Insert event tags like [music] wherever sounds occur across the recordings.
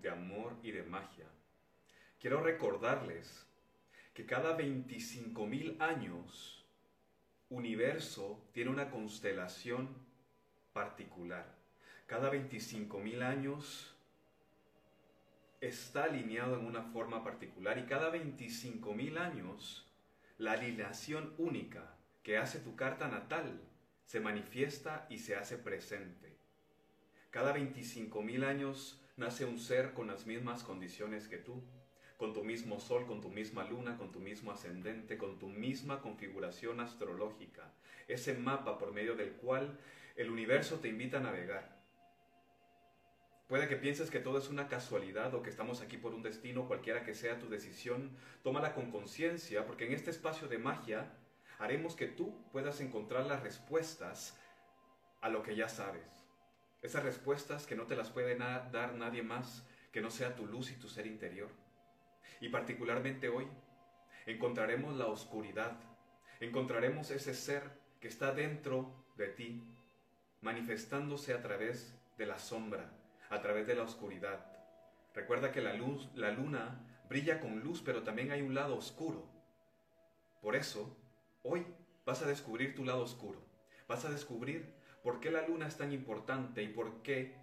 de amor y de magia, quiero recordarles que cada 25.000 años, universo tiene una constelación particular. Cada 25.000 años está alineado en una forma particular y cada 25.000 años la alineación única que hace tu carta natal se manifiesta y se hace presente. Cada 25.000 años nace un ser con las mismas condiciones que tú, con tu mismo sol, con tu misma luna, con tu mismo ascendente, con tu misma configuración astrológica, ese mapa por medio del cual el universo te invita a navegar. Puede que pienses que todo es una casualidad o que estamos aquí por un destino, cualquiera que sea tu decisión, tómala con conciencia, porque en este espacio de magia haremos que tú puedas encontrar las respuestas a lo que ya sabes. Esas respuestas que no te las puede dar nadie más que no sea tu luz y tu ser interior. Y particularmente hoy encontraremos la oscuridad, encontraremos ese ser que está dentro de ti, manifestándose a través de la sombra, a través de la oscuridad. Recuerda que la luz, la luna brilla con luz, pero también hay un lado oscuro. Por eso, hoy vas a descubrir tu lado oscuro. Vas a descubrir por qué la luna es tan importante y por qué,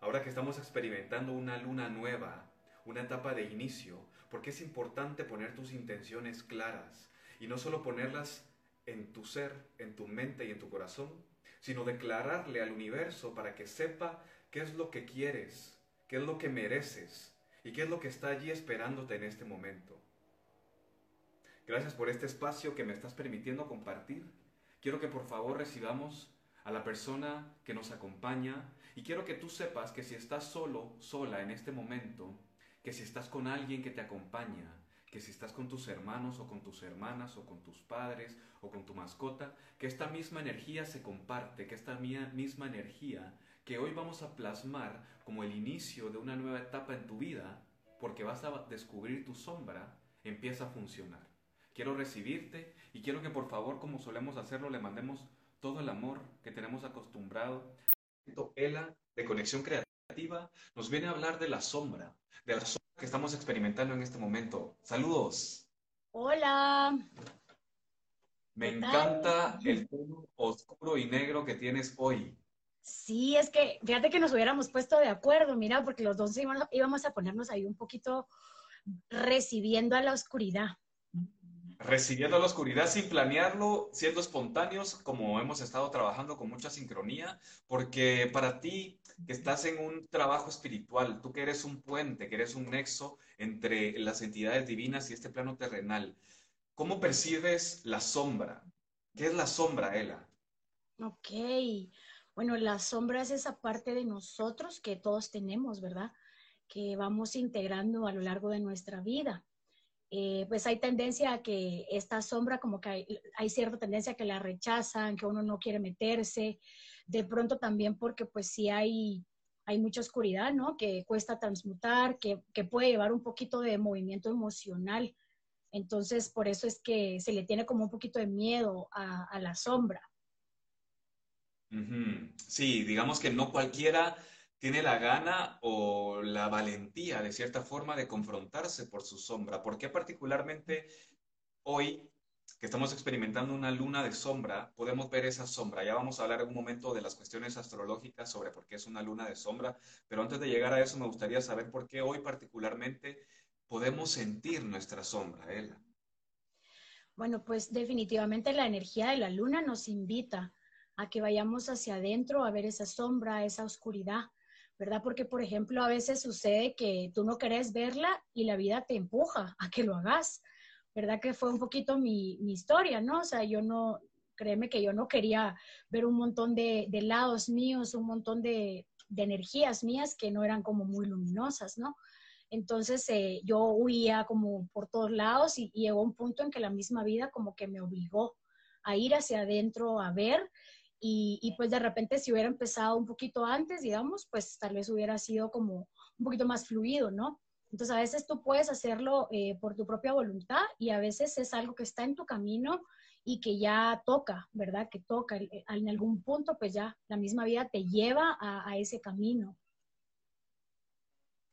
ahora que estamos experimentando una luna nueva, una etapa de inicio, por qué es importante poner tus intenciones claras y no solo ponerlas en tu ser, en tu mente y en tu corazón, sino declararle al universo para que sepa qué es lo que quieres, qué es lo que mereces y qué es lo que está allí esperándote en este momento. Gracias por este espacio que me estás permitiendo compartir. Quiero que por favor recibamos a la persona que nos acompaña y quiero que tú sepas que si estás solo, sola en este momento, que si estás con alguien que te acompaña, que si estás con tus hermanos o con tus hermanas o con tus padres o con tu mascota, que esta misma energía se comparte, que esta misma energía que hoy vamos a plasmar como el inicio de una nueva etapa en tu vida, porque vas a descubrir tu sombra, empieza a funcionar. Quiero recibirte y quiero que por favor, como solemos hacerlo, le mandemos todo el amor que tenemos acostumbrado. Ela, de Conexión Creativa, nos viene a hablar de la sombra, de la sombra que estamos experimentando en este momento. Saludos. Hola. Me encanta el tono oscuro y negro que tienes hoy. Sí, es que fíjate que nos hubiéramos puesto de acuerdo, mira, porque los dos íbamos a ponernos ahí un poquito recibiendo a la oscuridad. Recibiendo la oscuridad sin planearlo, siendo espontáneos, como hemos estado trabajando con mucha sincronía, porque para ti que estás en un trabajo espiritual, tú que eres un puente, que eres un nexo entre las entidades divinas y este plano terrenal, ¿cómo percibes la sombra? ¿Qué es la sombra, Ela? Ok, bueno, la sombra es esa parte de nosotros que todos tenemos, ¿verdad? Que vamos integrando a lo largo de nuestra vida. Eh, pues hay tendencia a que esta sombra, como que hay, cierta tendencia a que la rechazan, que uno no quiere meterse. De pronto también porque pues sí hay, hay mucha oscuridad, ¿no? Que cuesta transmutar, que, puede llevar un poquito de movimiento emocional. Entonces, por eso es que se le tiene como un poquito de miedo a la sombra. Sí, digamos que no cualquiera tiene la gana o la valentía, de cierta forma, de confrontarse por su sombra. ¿Por qué particularmente hoy, que estamos experimentando una luna de sombra, podemos ver esa sombra? Ya vamos a hablar en un momento de las cuestiones astrológicas sobre por qué es una luna de sombra, pero antes de llegar a eso me gustaría saber por qué hoy particularmente podemos sentir nuestra sombra, Ella. Bueno, pues definitivamente la energía de la luna nos invita a que vayamos hacia adentro a ver esa sombra, esa oscuridad, ¿verdad? Porque, por ejemplo, a veces sucede que tú no querés verla y la vida te empuja a que lo hagas, ¿verdad? Que fue un poquito mi, historia, ¿no? O sea, yo no, créeme que yo no quería ver un montón de, lados míos, un montón de, energías mías que no eran como muy luminosas, ¿no? Entonces eh, yo huía como por todos lados y, y, llegó un punto en que la misma vida como que me obligó a ir hacia adentro, a ver y, pues de repente si hubiera empezado un poquito antes, digamos, pues tal vez hubiera sido como un poquito más fluido, ¿no? Entonces a veces tú puedes hacerlo eh, por tu propia voluntad y a veces es algo que está en tu camino y que ya toca, ¿verdad? Que toca. En algún punto, pues ya la misma vida te lleva a, ese camino.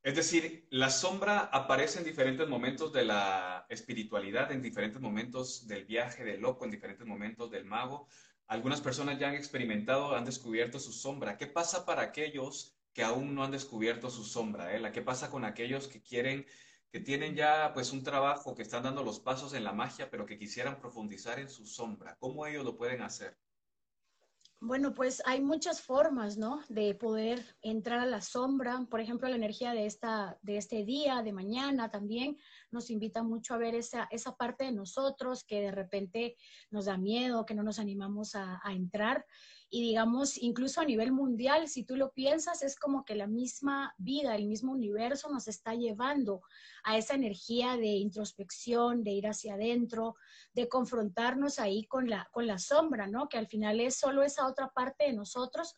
Es decir, la sombra aparece en diferentes momentos de la espiritualidad, en diferentes momentos del viaje del loco, en diferentes momentos del mago. Algunas personas ya han experimentado, han descubierto su sombra. ¿Qué pasa para aquellos que aún no han descubierto su sombra? Eh? ¿Qué pasa con aquellos que quieren que tienen ya pues un trabajo, que están dando los pasos en la magia, pero que quisieran profundizar en su sombra. ¿Cómo ellos lo pueden hacer? Bueno, pues hay muchas formas, ¿no? De poder entrar a la sombra. Por ejemplo, la energía de, esta, de este día, de mañana también, nos invita mucho a ver esa, esa parte de nosotros que de repente nos da miedo, que no nos animamos a, a entrar y digamos, incluso a nivel mundial, si tú lo piensas, es como que la misma vida, el mismo universo nos está llevando a esa energía de introspección, de ir hacia adentro, de confrontarnos ahí con la, con la sombra, ¿no? Que al final es solo esa otra parte de nosotros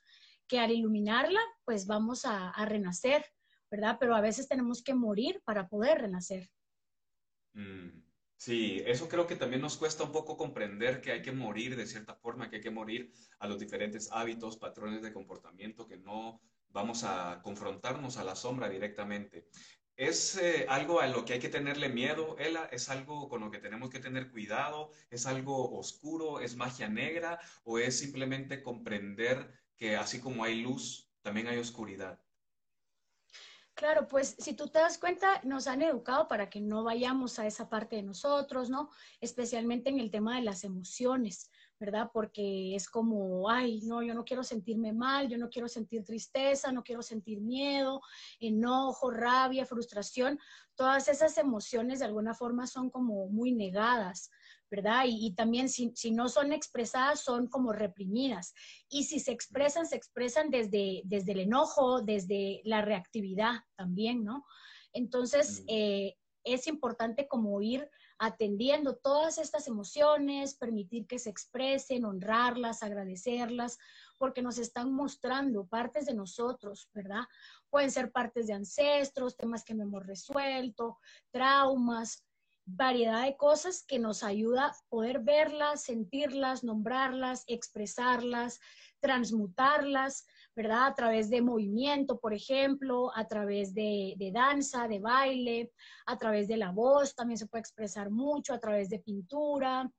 que al iluminarla, pues vamos a, renacer, ¿verdad? Pero a veces tenemos que morir para poder renacer. Mm. Sí, eso creo que también nos cuesta un poco comprender que hay que morir de cierta forma, que hay que morir a los diferentes hábitos, patrones de comportamiento, que no vamos a confrontarnos a la sombra directamente. ¿Es eh, algo a lo que hay que tenerle miedo, Ela? ¿Es algo con lo que tenemos que tener cuidado? ¿Es algo oscuro? ¿Es magia negra? ¿O es simplemente comprender que así como hay luz, también hay oscuridad? Claro, pues si tú te das cuenta, nos han educado para que no vayamos a esa parte de nosotros, ¿no? Especialmente en el tema de las emociones, ¿verdad? Porque es como, ay, no, yo no quiero sentirme mal, yo no quiero sentir tristeza, no quiero sentir miedo, enojo, rabia, frustración. Todas esas emociones de alguna forma son como muy negadas. ¿Verdad? Y, también si, no son expresadas, son como reprimidas. Y si se expresan, se expresan desde, desde el enojo, desde la reactividad también, ¿no? Entonces, eh, es importante como ir atendiendo todas estas emociones, permitir que se expresen, honrarlas, agradecerlas, porque nos están mostrando partes de nosotros, ¿verdad? Pueden ser partes de ancestros, temas que no hemos resuelto, traumas, variedad de cosas que nos ayuda a poder verlas, sentirlas, nombrarlas, expresarlas, transmutarlas, ¿verdad? A través de movimiento, por ejemplo, a través de, danza, de baile, a través de la voz, también se puede expresar mucho, a través de pintura,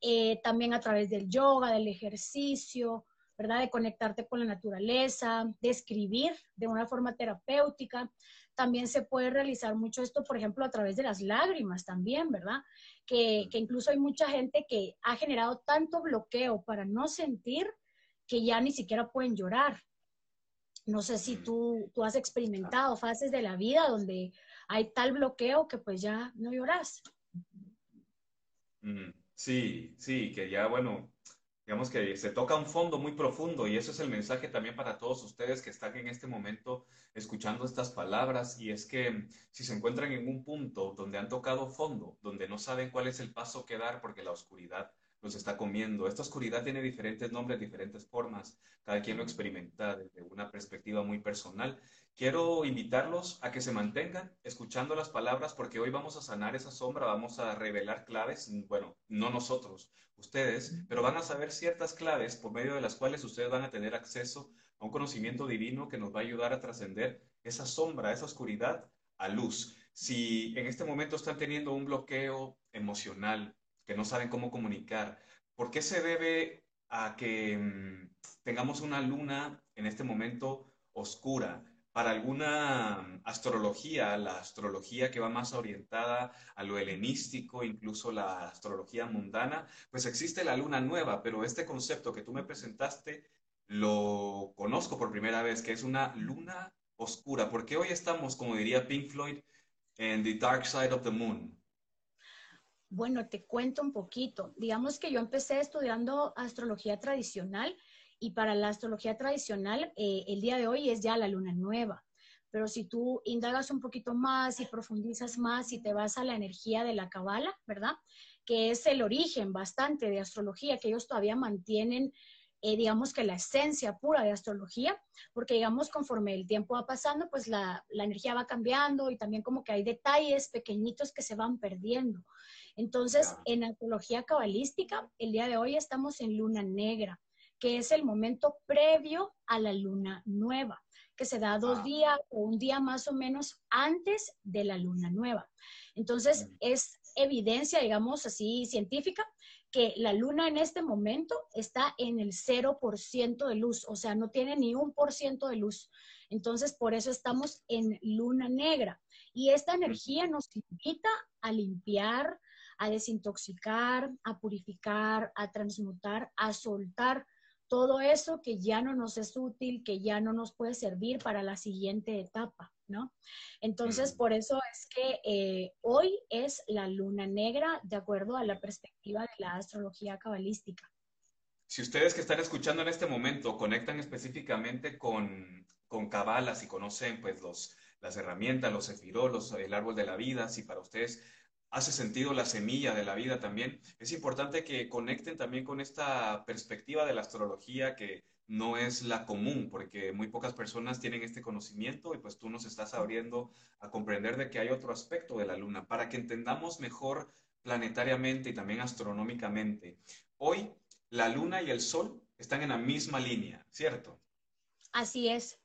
eh, también a través del yoga, del ejercicio, ¿verdad? De conectarte con la naturaleza, de escribir de una forma terapéutica. También se puede realizar mucho esto, por ejemplo, a través de las lágrimas también, ¿verdad? Que, incluso hay mucha gente que ha generado tanto bloqueo para no sentir que ya ni siquiera pueden llorar. No sé si tú, tú has experimentado fases de la vida donde hay tal bloqueo que pues ya no lloras. Sí, sí, que ya, bueno, digamos que se toca un fondo muy profundo y eso es el mensaje también para todos ustedes que están en este momento escuchando estas palabras y es que si se encuentran en un punto donde han tocado fondo, donde no saben cuál es el paso que dar porque la oscuridad los está comiendo. Esta oscuridad tiene diferentes nombres, diferentes formas, cada quien lo experimenta desde una perspectiva muy personal. Quiero invitarlos a que se mantengan escuchando las palabras porque hoy vamos a sanar esa sombra, vamos a revelar claves, bueno, no nosotros, ustedes, pero van a saber ciertas claves por medio de las cuales ustedes van a tener acceso a un conocimiento divino que nos va a ayudar a trascender esa sombra, esa oscuridad a luz. Si en este momento están teniendo un bloqueo emocional, que no saben cómo comunicar, ¿por qué se debe a que mm, tengamos una luna en este momento oscura? Para alguna astrología, la astrología que va más orientada a lo helenístico, incluso la astrología mundana, pues existe la luna nueva, pero este concepto que tú me presentaste lo conozco por primera vez, que es una luna oscura, porque hoy estamos, como diría Pink Floyd, en The Dark Side of the Moon. Bueno, te cuento un poquito. Digamos que yo empecé estudiando astrología tradicional y para la astrología tradicional, eh, el día de hoy es ya la luna nueva. Pero si tú indagas un poquito más y profundizas más y te vas a la energía de la cabala, ¿verdad? Que es el origen bastante de astrología, que ellos todavía mantienen eh, digamos que la esencia pura de astrología, porque digamos conforme el tiempo va pasando, pues la, la, energía va cambiando y también como que hay detalles pequeñitos que se van perdiendo. Entonces, en astrología cabalística, el día de hoy estamos en luna negra, que es el momento previo a la luna nueva, que se da dos días o un día más o menos antes de la luna nueva. Entonces, es evidencia, digamos así, científica, que la luna en este momento está en el 0% de luz, o sea, no tiene ni un por ciento de luz. Entonces, por eso estamos en luna negra. Y esta energía nos invita a limpiar, a desintoxicar, a purificar, a transmutar, a soltar todo eso que ya no nos es útil, que ya no nos puede servir para la siguiente etapa. ¿no? Entonces, por eso es que eh, hoy es la luna negra, de acuerdo a la perspectiva de la astrología cabalística. Si ustedes que están escuchando en este momento conectan específicamente con, con Cabalas y conocen pues los, las herramientas, los sefirolos, el árbol de la vida, si para ustedes hace sentido la semilla de la vida también, es importante que conecten también con esta perspectiva de la astrología que no es la común, porque muy pocas personas tienen este conocimiento y pues tú nos estás abriendo a comprender de que hay otro aspecto de la luna, para que entendamos mejor planetariamente y también astronómicamente. Hoy la luna y el sol están en la misma línea, ¿cierto? Así es.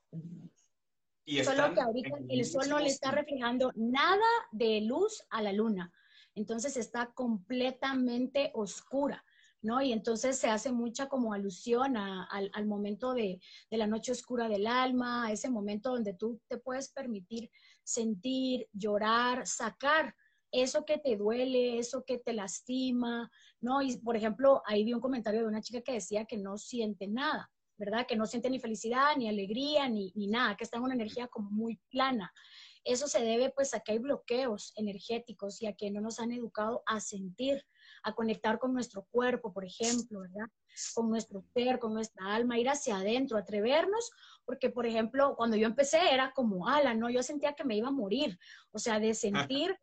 Y Solo que ahorita el sol no le está reflejando nada de luz a la luna. Entonces está completamente oscura. ¿no? Y entonces se hace mucha como alusión al, momento de, la noche oscura del alma, a ese momento donde tú te puedes permitir sentir, llorar, sacar eso que te duele, eso que te lastima, ¿no? Y por ejemplo, ahí vi un comentario de una chica que decía que no siente nada, ¿verdad? Que no siente ni felicidad, ni alegría, ni, ni nada, que está en una energía como muy plana. Eso se debe pues a que hay bloqueos energéticos y a que no nos han educado a sentir, a conectar con nuestro cuerpo, por ejemplo, ¿verdad? Con nuestro ser, con nuestra alma, ir hacia adentro, atrevernos, porque, por ejemplo, cuando yo empecé era como, ala, no, yo sentía que me iba a morir, o sea, de [laughs] sentir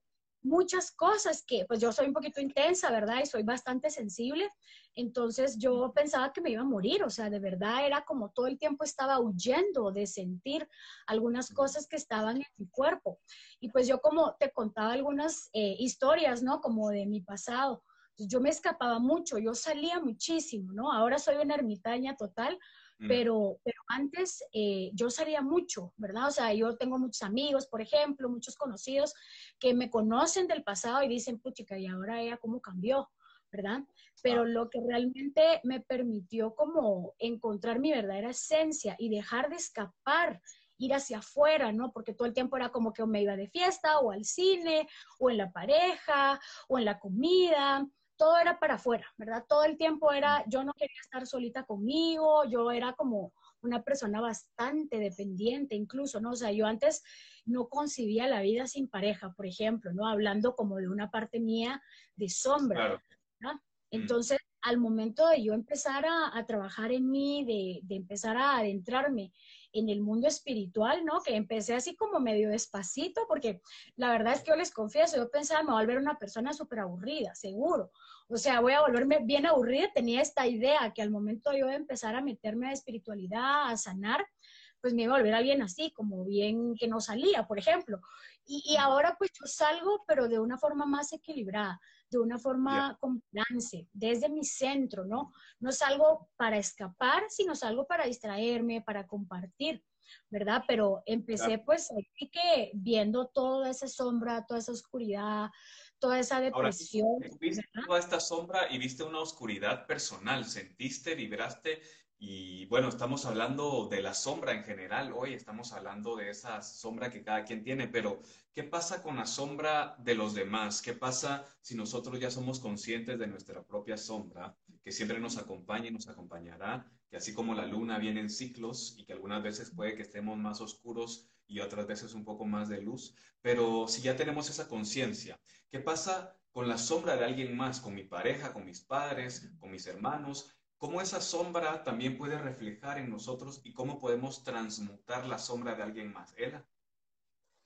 muchas cosas que, pues yo soy un poquito intensa, ¿verdad? Y soy bastante sensible. Entonces yo pensaba que me iba a morir, o sea, de verdad era como todo el tiempo estaba huyendo de sentir algunas cosas que estaban en mi cuerpo. Y pues yo como te contaba algunas eh, historias, ¿no? Como de mi pasado. yo me escapaba mucho, yo salía muchísimo, ¿no? Ahora soy una ermitaña total, Mm. Pero, pero antes eh, yo salía mucho, ¿verdad? O sea, yo tengo muchos amigos, por ejemplo, muchos conocidos que me conocen del pasado y dicen, puchica, ¿y ahora ella cómo cambió? ¿verdad? Pero ah. lo que realmente me permitió como encontrar mi verdadera esencia y dejar de escapar, ir hacia afuera, ¿no? Porque todo el tiempo era como que me iba de fiesta o al cine o en la pareja o en la comida todo era para afuera, ¿verdad? Todo el tiempo era, yo no quería estar solita conmigo, yo era como una persona bastante dependiente incluso, ¿no? O sea, yo antes no concibía la vida sin pareja, por ejemplo, ¿no? Hablando como de una parte mía de sombra, ¿no? Mm. Entonces, al momento de yo empezar a, trabajar en mí, de, de, empezar a adentrarme en el mundo espiritual, ¿no? Que empecé así como medio despacito, porque la verdad es que yo les confieso, yo pensaba me voy a volver una persona súper aburrida, seguro. O sea, voy a volverme bien aburrida. Tenía esta idea que al momento yo de empezar a meterme a espiritualidad, a sanar, pues me iba a volver alguien así, como bien que no salía, por ejemplo. Y, ahora pues yo salgo, pero de una forma más equilibrada, de una forma con balance, desde mi centro, ¿no? No salgo para escapar, sino salgo para distraerme, para compartir. ¿verdad? Pero empecé pues aquí que viendo toda esa sombra, toda esa oscuridad, toda esa depresión. viste toda esta sombra y viste una oscuridad personal, sentiste, vibraste y bueno, estamos hablando de la sombra en general hoy, estamos hablando de esa sombra que cada quien tiene, pero ¿qué pasa con la sombra de los demás? ¿Qué pasa si nosotros ya somos conscientes de nuestra propia sombra, que siempre nos acompaña y nos acompañará, que así como la luna viene en ciclos y que algunas veces puede que estemos más oscuros y otras veces un poco más de luz, pero si ya tenemos esa conciencia, ¿qué pasa con la sombra de alguien más, con mi pareja, con mis padres, con mis hermanos? ¿Cómo esa sombra también puede reflejar en nosotros y cómo podemos transmutar la sombra de alguien más? Ela.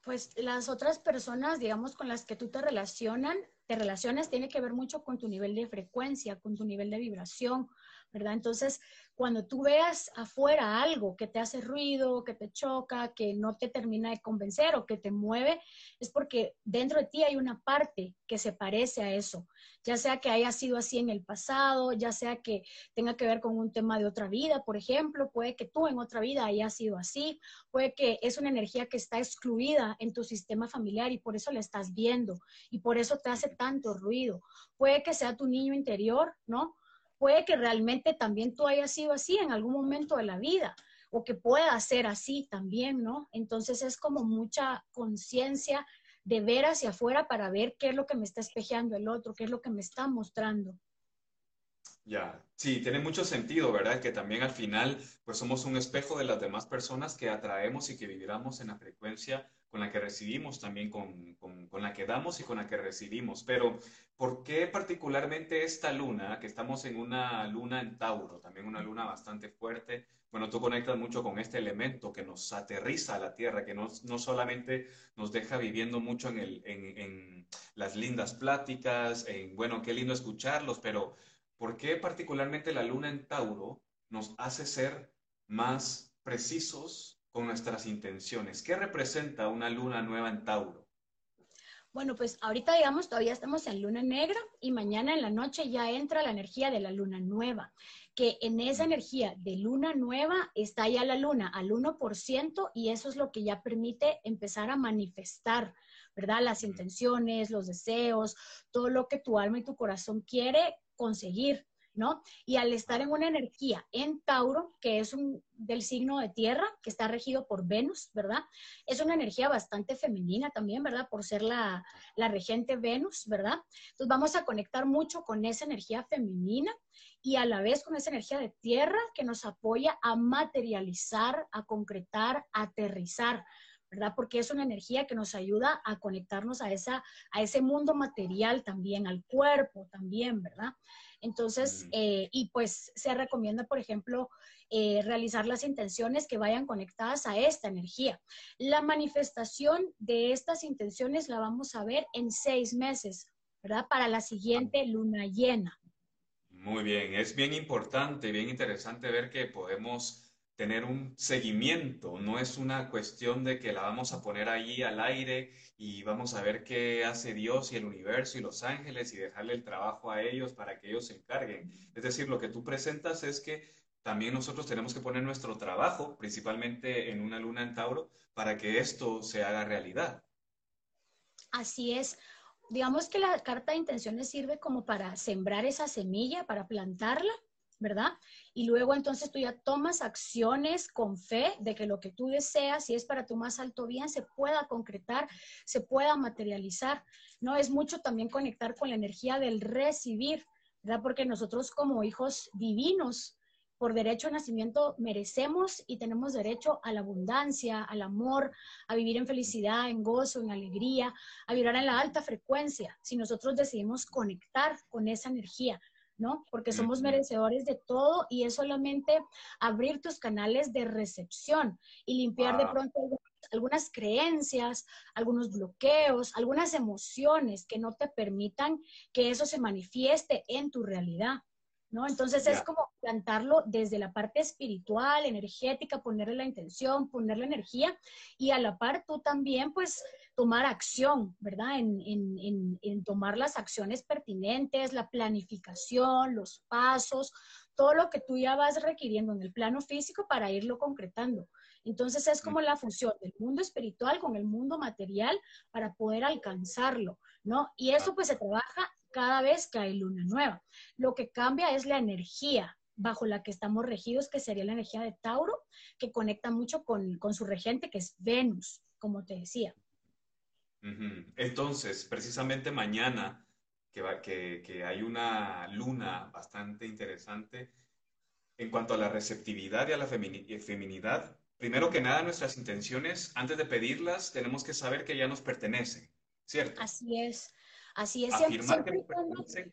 Pues las otras personas, digamos, con las que tú te relacionan, te relacionas, tiene que ver mucho con tu nivel de frecuencia, con tu nivel de vibración, ¿verdad? Entonces, cuando tú veas afuera algo que te hace ruido, que te choca, que no te termina de convencer o que te mueve, es porque dentro de ti hay una parte que se parece a eso, ya sea que haya sido así en el pasado, ya sea que tenga que ver con un tema de otra vida, por ejemplo, puede que tú en otra vida hayas sido así, puede que es una energía que está excluida en tu sistema familiar y por eso la estás viendo y por eso te hace tanto ruido, puede que sea tu niño interior, ¿no? Puede que realmente también tú hayas sido así en algún momento de la vida o que pueda ser así también, ¿no? Entonces es como mucha conciencia de ver hacia afuera para ver qué es lo que me está espejeando el otro, qué es lo que me está mostrando. Ya, sí, tiene mucho sentido, ¿verdad? Que también al final, pues somos un espejo de las demás personas que atraemos y que vibramos en la frecuencia con la que recibimos, también con, con, la que damos y con la que recibimos. Pero, ¿por qué particularmente esta luna, que estamos en una luna en Tauro, también una luna bastante fuerte? Bueno, tú conectas mucho con este elemento que nos aterriza a la Tierra, que no, no solamente nos deja viviendo mucho en, el, en, en las lindas pláticas, en, bueno, qué lindo escucharlos, pero ¿por qué particularmente la luna en Tauro nos hace ser más precisos con nuestras intenciones. ¿Qué representa una luna nueva en Tauro? Bueno, pues ahorita digamos todavía estamos en luna negra y mañana en la noche ya entra la energía de la luna nueva, que en esa energía de luna nueva está ya la luna al 1% y eso es lo que ya permite empezar a manifestar, ¿verdad? Las intenciones, los deseos, todo lo que tu alma y tu corazón quiere conseguir. ¿No? Y al estar en una energía en Tauro, que es un, del signo de tierra, que está regido por Venus, ¿verdad? Es una energía bastante femenina también, ¿verdad? Por ser la, la regente Venus, ¿verdad? Entonces vamos a conectar mucho con esa energía femenina y a la vez con esa energía de tierra que nos apoya a materializar, a concretar, a aterrizar. ¿verdad? Porque es una energía que nos ayuda a conectarnos a, esa, a ese mundo material también, al cuerpo también, ¿verdad? Entonces, eh, y pues se recomienda, por ejemplo, eh, realizar las intenciones que vayan conectadas a esta energía. La manifestación de estas intenciones la vamos a ver en seis meses, ¿verdad? Para la siguiente luna llena. Muy bien, es bien importante, bien interesante ver que podemos tener un seguimiento, no es una cuestión de que la vamos a poner ahí al aire y vamos a ver qué hace Dios y el universo y los ángeles y dejarle el trabajo a ellos para que ellos se encarguen. Es decir, lo que tú presentas es que también nosotros tenemos que poner nuestro trabajo, principalmente en una luna en Tauro, para que esto se haga realidad. Así es. Digamos que la carta de intenciones sirve como para sembrar esa semilla, para plantarla ¿verdad? Y luego entonces tú ya tomas acciones con fe de que lo que tú deseas, si es para tu más alto bien, se pueda concretar, se pueda materializar, ¿no? Es mucho también conectar con la energía del recibir, ¿verdad? Porque nosotros como hijos divinos, por derecho a nacimiento, merecemos y tenemos derecho a la abundancia, al amor, a vivir en felicidad, en gozo, en alegría, a vibrar en la alta frecuencia, si nosotros decidimos conectar con esa energía. ¿No? Porque somos merecedores de todo y es solamente abrir tus canales de recepción y limpiar de pronto algunas creencias, algunos bloqueos, algunas emociones que no te permitan que eso se manifieste en tu realidad. ¿No? Entonces es como plantarlo desde la parte espiritual, energética, ponerle la intención, ponerle energía y a la par tú también pues tomar acción, ¿verdad? En, tomar las acciones pertinentes, la planificación, los pasos, todo lo que tú ya vas requiriendo en el plano físico para irlo concretando. Entonces es como la fusión del mundo espiritual con el mundo material para poder alcanzarlo, ¿no? Y eso pues se trabaja cada vez que hay luna nueva. Lo que cambia es la energía bajo la que estamos regidos, que sería la energía de Tauro, que conecta mucho con, con su regente, que es Venus, como te decía. Entonces, precisamente mañana, que, que, hay una luna bastante interesante en cuanto a la receptividad y a la eh, feminidad, primero que nada, nuestras intenciones, antes de pedirlas, tenemos que saber que ya nos pertenecen, ¿cierto? Así es. Así es, siempre,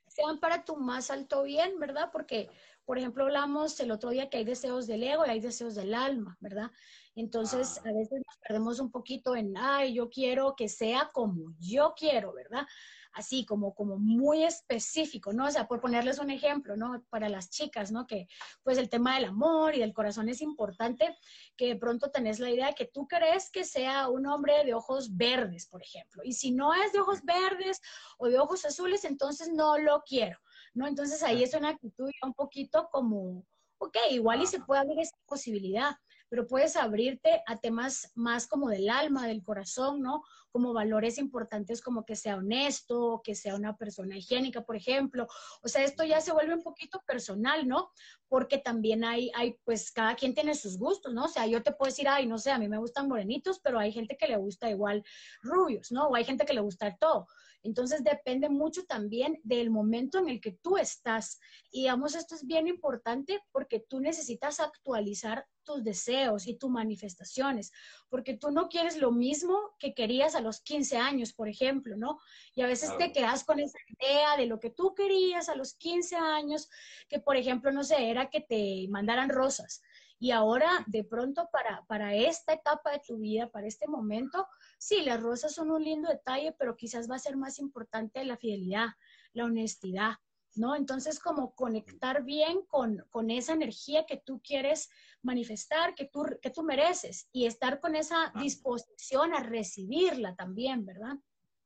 sean para tu más alto bien, ¿verdad? Porque Por ejemplo, hablamos el otro día que hay deseos del ego y hay deseos del alma, ¿verdad? Entonces, a veces nos perdemos un poquito en, ay, yo quiero que sea como yo quiero, ¿verdad? Así como, como muy específico, ¿no? O sea, por ponerles un ejemplo, ¿no? Para las chicas, ¿no? Que pues el tema del amor y del corazón es importante, que de pronto tenés la idea de que tú crees que sea un hombre de ojos verdes, por ejemplo. Y si no es de ojos verdes o de ojos azules, entonces no lo quiero, ¿no? Entonces ahí es una actitud ya un poquito como, ok, igual y se puede abrir esa posibilidad pero puedes abrirte a temas más como del alma, del corazón, ¿no? Como valores importantes como que sea honesto, que sea una persona higiénica, por ejemplo. O sea, esto ya se vuelve un poquito personal, ¿no? Porque también hay, hay, pues cada quien tiene sus gustos, ¿no? O sea, yo te puedo decir, ay, no sé, a mí me gustan morenitos, pero hay gente que le gusta igual rubios, ¿no? O hay gente que le gusta todo. Entonces depende mucho también del momento en el que tú estás. Y digamos, esto es bien importante porque tú necesitas actualizar tus deseos y tus manifestaciones, porque tú no quieres lo mismo que querías a los 15 años, por ejemplo, ¿no? Y a veces te quedas con esa idea de lo que tú querías a los 15 años, que por ejemplo, no sé, era que te mandaran rosas. Y ahora, de pronto, para, para esta etapa de tu vida, para este momento, sí, las rosas son un lindo detalle, pero quizás va a ser más importante la fidelidad, la honestidad, ¿no? Entonces, como conectar bien con, con esa energía que tú quieres manifestar, que tú, que tú mereces, y estar con esa Ah, disposición a recibirla también, ¿verdad?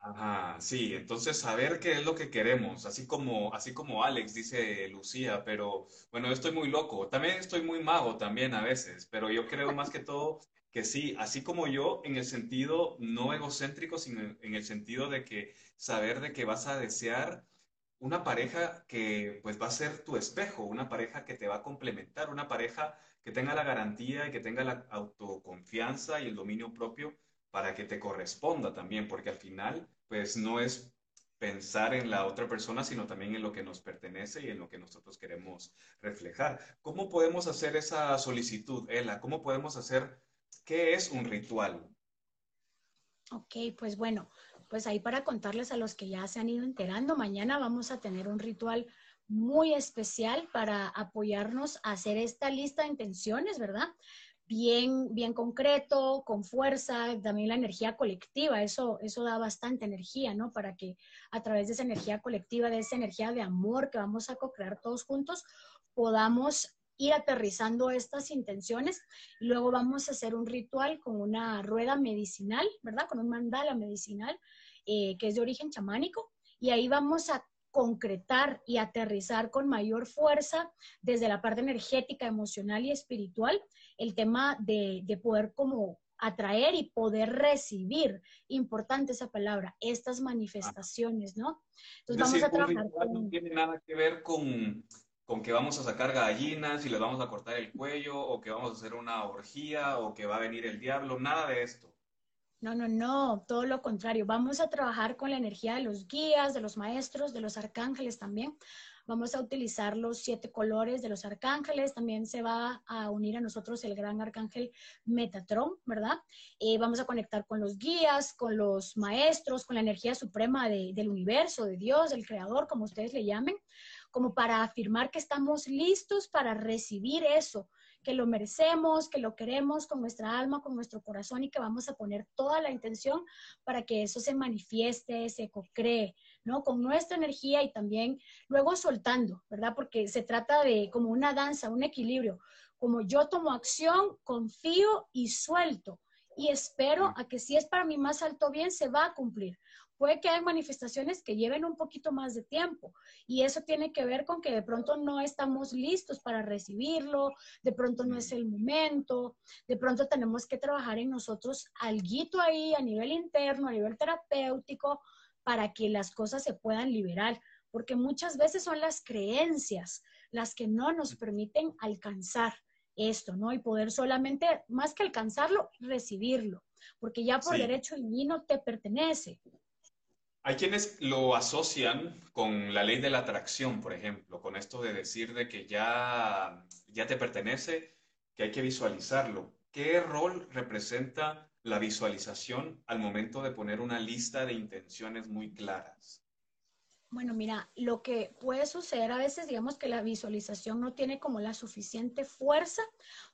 Ajá, sí, entonces saber qué es lo que queremos, así como, así como Alex dice Lucía, pero bueno, yo estoy muy loco, también estoy muy mago también a veces, pero yo creo más que todo que sí, así como yo, en el sentido no egocéntrico, sino en en el sentido de que saber de que vas a desear una pareja que pues va a ser tu espejo, una pareja que te va a complementar, una pareja que tenga la garantía y que tenga la autoconfianza y el dominio propio para que te corresponda también, porque al final pues no es pensar en la otra persona, sino también en lo que nos pertenece y en lo que nosotros queremos reflejar. ¿Cómo podemos hacer esa solicitud, Ela? ¿Cómo podemos hacer, qué es un ritual? Ok, pues bueno, pues ahí para contarles a los que ya se han ido enterando, mañana vamos a tener un ritual muy especial para apoyarnos a hacer esta lista de intenciones, ¿verdad? Bien, bien concreto, con fuerza, también la energía colectiva, eso, eso da bastante energía, ¿no? Para que a través de esa energía colectiva, de esa energía de amor que vamos a co-crear todos juntos, podamos ir aterrizando estas intenciones y luego vamos a hacer un ritual con una rueda medicinal, ¿verdad? Con un mandala medicinal eh, que es de origen chamánico y ahí vamos a concretar y aterrizar con mayor fuerza desde la parte energética, emocional y espiritual el tema de, de poder como atraer y poder recibir, importante esa palabra, estas manifestaciones, ¿no? Es Entonces vamos decir, a un trabajar ritual no con, tiene nada que ver con, con que vamos a sacar gallinas y les vamos a cortar el cuello o que vamos a hacer una orgía o que va a venir el diablo, nada de esto. No, no, no, todo lo contrario. Vamos a trabajar con la energía de los guías, de los maestros, de los arcángeles también. Vamos a utilizar los siete colores de los arcángeles. También se va a unir a nosotros el gran arcángel Metatron, ¿verdad? Eh, vamos a conectar con los guías, con los maestros, con la energía suprema de- del universo, de Dios, del creador, como ustedes le llamen, como para afirmar que estamos listos para recibir eso que lo merecemos, que lo queremos con nuestra alma, con nuestro corazón y que vamos a poner toda la intención para que eso se manifieste, se co-cree, ¿no? Con nuestra energía y también luego soltando, ¿verdad? Porque se trata de como una danza, un equilibrio, como yo tomo acción, confío y suelto y espero a que si es para mi más alto bien, se va a cumplir. Puede que haya manifestaciones que lleven un poquito más de tiempo y eso tiene que ver con que de pronto no estamos listos para recibirlo, de pronto no es Mm, el momento, de pronto tenemos que trabajar en nosotros algo ahí a nivel interno, a nivel terapéutico, para que las cosas se puedan liberar, porque muchas veces son las creencias las que no nos permiten alcanzar esto, ¿no? Y poder solamente, más que alcanzarlo, recibirlo, porque ya por Sí, derecho divino te pertenece. Hay quienes lo asocian con la ley de la atracción, por ejemplo, con esto de decir de que ya, ya te pertenece, que hay que visualizarlo. ¿Qué rol representa la visualización al momento de poner una lista de intenciones muy claras? Bueno, mira, lo que puede suceder a veces, digamos que la visualización no tiene como la suficiente fuerza,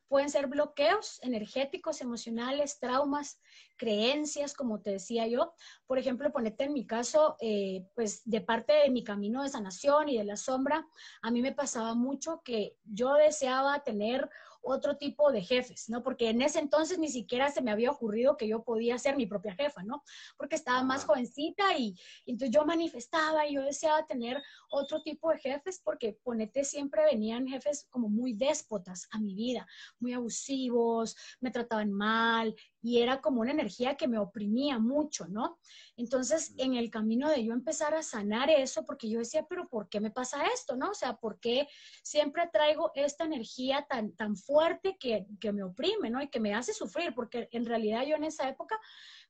pueden ser bloqueos energéticos, emocionales, traumas, creencias, como te decía yo. Por ejemplo, ponete en mi caso, eh, pues de parte de mi camino de sanación y de la sombra, a mí me pasaba mucho que yo deseaba tener otro tipo de jefes, ¿no? Porque en ese entonces ni siquiera se me había ocurrido que yo podía ser mi propia jefa, ¿no? Porque estaba más jovencita y, entonces yo manifestaba y yo deseaba tener otro tipo de jefes porque ponete siempre venían jefes como muy déspotas a mi vida, muy abusivos, me trataban mal y era como una energía que me oprimía mucho, ¿no? Entonces, en el camino de yo empezar a sanar eso, porque yo decía, pero ¿por qué me pasa esto, no? O sea, ¿por qué siempre traigo esta energía tan, tan fuerte que, que me oprime, ¿no? Y que me hace sufrir, porque en realidad yo en esa época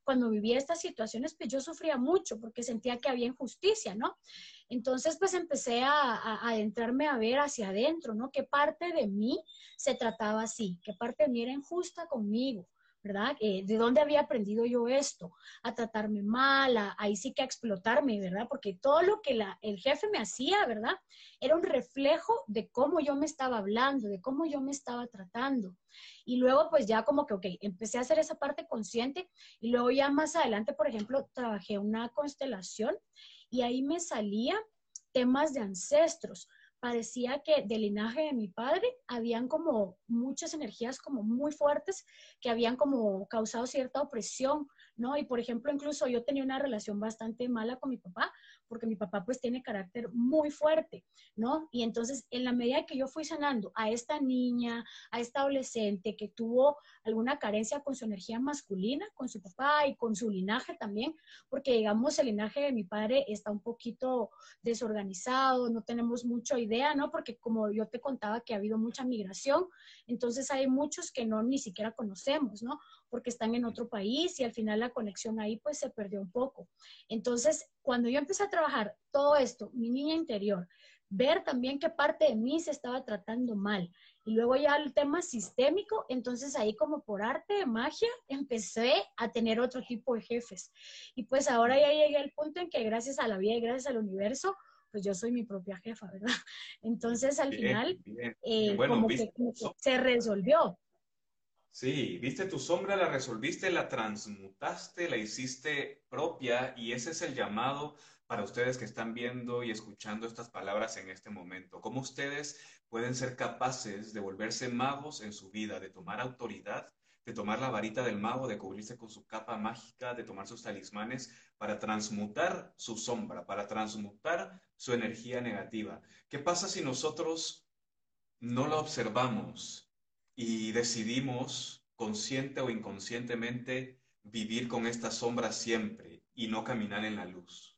cuando vivía estas situaciones, pues yo sufría mucho porque sentía que había injusticia, ¿no? Entonces, pues empecé a, a, adentrarme a ver hacia adentro, ¿no? ¿Qué parte de mí se trataba así? ¿Qué parte de mí era injusta conmigo? ¿Verdad? Eh, ¿De dónde había aprendido yo esto? A tratarme mal, a, ahí sí que a explotarme, ¿verdad? Porque todo lo que el jefe me hacía, ¿verdad? Era un reflejo de cómo yo me estaba hablando, de cómo yo me estaba tratando. Y luego pues ya como que, ok, empecé a hacer esa parte consciente y luego ya más adelante, por ejemplo, trabajé una constelación y ahí me salía temas de ancestros parecía que del linaje de mi padre habían como muchas energías como muy fuertes que habían como causado cierta opresión ¿no? Y por ejemplo, incluso yo tenía una relación bastante mala con mi papá, porque mi papá pues tiene carácter muy fuerte, ¿no? Y entonces, en la medida que yo fui sanando a esta niña, a esta adolescente que tuvo alguna carencia con su energía masculina, con su papá y con su linaje también, porque digamos, el linaje de mi padre está un poquito desorganizado, no tenemos mucha idea, ¿no? Porque como yo te contaba que ha habido mucha migración, entonces hay muchos que no ni siquiera conocemos, ¿no? Porque están en otro país y al final la conexión ahí pues se perdió un poco. Entonces, cuando yo empecé a trabajar todo esto, mi niña interior, ver también qué parte de mí se estaba tratando mal. Y luego ya el tema sistémico, entonces ahí como por arte de magia empecé a tener otro tipo de jefes. Y pues ahora ya llegué al punto en que gracias a la vida y gracias al universo, pues yo soy mi propia jefa, ¿verdad? [laughs] Entonces al final eh, como que se resolvió. Sí, viste tu sombra, la resolviste, la transmutaste, la hiciste propia y ese es el llamado para ustedes que están viendo y escuchando estas palabras en este momento. ¿Cómo ustedes pueden ser capaces de volverse magos en su vida, de tomar autoridad, de tomar la varita del mago, de cubrirse con su capa mágica, de tomar sus talismanes para transmutar su sombra, para transmutar su energía negativa? ¿Qué pasa si nosotros no la observamos? Y decidimos, consciente o inconscientemente, vivir con esta sombra siempre y no caminar en la luz.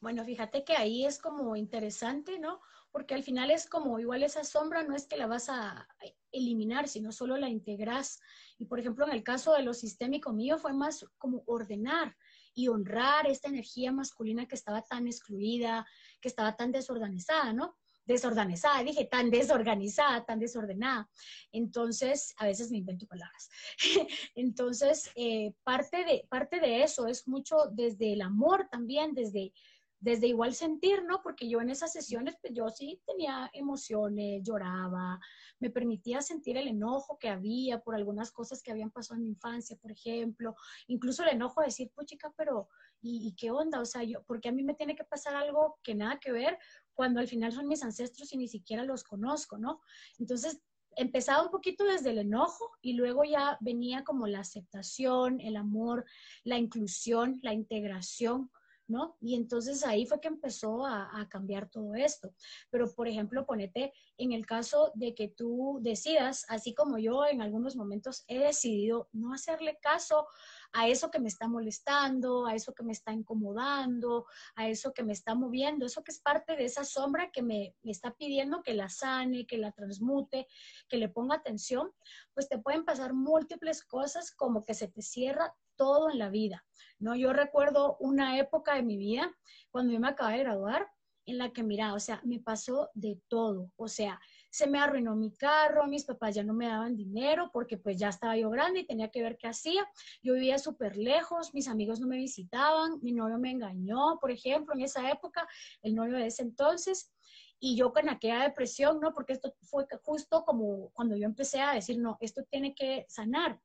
Bueno, fíjate que ahí es como interesante, ¿no? Porque al final es como igual esa sombra no es que la vas a eliminar, sino solo la integras. Y por ejemplo, en el caso de lo sistémico mío fue más como ordenar y honrar esta energía masculina que estaba tan excluida, que estaba tan desorganizada, ¿no? Desorganizada, dije tan desorganizada, tan desordenada. Entonces, a veces me invento palabras. [laughs] Entonces, eh, parte, de, parte de eso es mucho desde el amor también, desde, desde igual sentir, ¿no? Porque yo en esas sesiones, pues yo sí tenía emociones, lloraba, me permitía sentir el enojo que había por algunas cosas que habían pasado en mi infancia, por ejemplo, incluso el enojo de decir, pues pero ¿y, qué onda? O sea, yo, porque a mí me tiene que pasar algo que nada que ver cuando al final son mis ancestros y ni siquiera los conozco, ¿no? Entonces, empezaba un poquito desde el enojo y luego ya venía como la aceptación, el amor, la inclusión, la integración, ¿no? Y entonces ahí fue que empezó a, a, cambiar todo esto. Pero, por ejemplo, ponete en el caso de que tú decidas, así como yo en algunos momentos he decidido no hacerle caso a eso que me está molestando, a eso que me está incomodando, a eso que me está moviendo, eso que es parte de esa sombra que me, está pidiendo que la sane, que la transmute, que le ponga atención, pues te pueden pasar múltiples cosas como que se te cierra todo en la vida, ¿no? Yo recuerdo una época de mi vida cuando yo me acabé de graduar en la que, mira, o sea, me pasó de todo, o sea, se me arruinó mi carro, mis papás ya no me daban dinero porque pues ya estaba yo grande y tenía que ver qué hacía. Yo vivía súper lejos, mis amigos no me visitaban, mi novio me engañó, por ejemplo, en esa época, el novio de ese entonces. Y yo con aquella depresión, ¿no? Porque esto fue justo como cuando yo empecé a decir, no, esto tiene que sanar.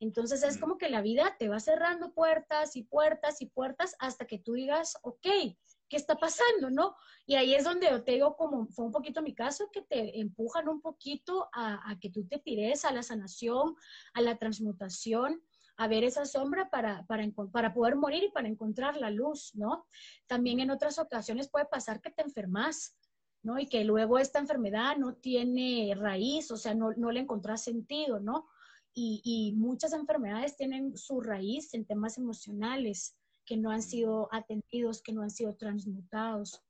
Entonces es como que la vida te va cerrando puertas y puertas y puertas hasta que tú digas, ok, ¿qué está pasando? ¿No? Y ahí es donde yo te digo, como fue un poquito mi caso, que te empujan un poquito a, que tú te tires a la sanación, a la transmutación, a ver esa sombra para, para, para, poder morir y para encontrar la luz, ¿no? También en otras ocasiones puede pasar que te enfermas, ¿no? Y que luego esta enfermedad no tiene raíz, o sea, no, no le encontrás sentido, ¿no? y, muchas enfermedades tienen su raíz en temas emocionales que no han sido atendidos, que no han sido transmutados.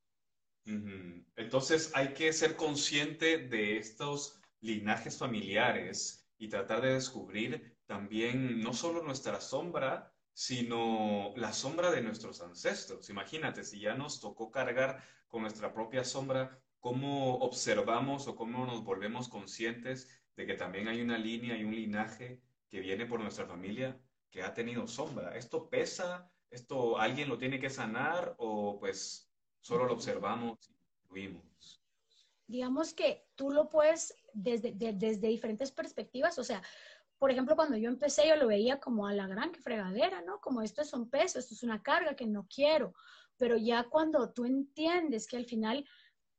Entonces hay que ser consciente de estos linajes familiares y tratar de descubrir también no solo nuestra sombra, sino la sombra de nuestros ancestros. Imagínate, si ya nos tocó cargar con nuestra propia sombra, ¿cómo observamos o cómo nos volvemos conscientes de que también hay una línea y un linaje que viene por nuestra familia que ha tenido sombra. ¿Esto pesa? ¿Esto alguien lo tiene que sanar o pues solo lo observamos y fluimos? Digamos que tú lo puedes desde, desde diferentes perspectivas, o sea, por ejemplo, cuando yo empecé, yo lo veía como a la gran fregadera, ¿no? Como esto es un peso, esto es una carga que no quiero. Pero ya cuando tú entiendes que al final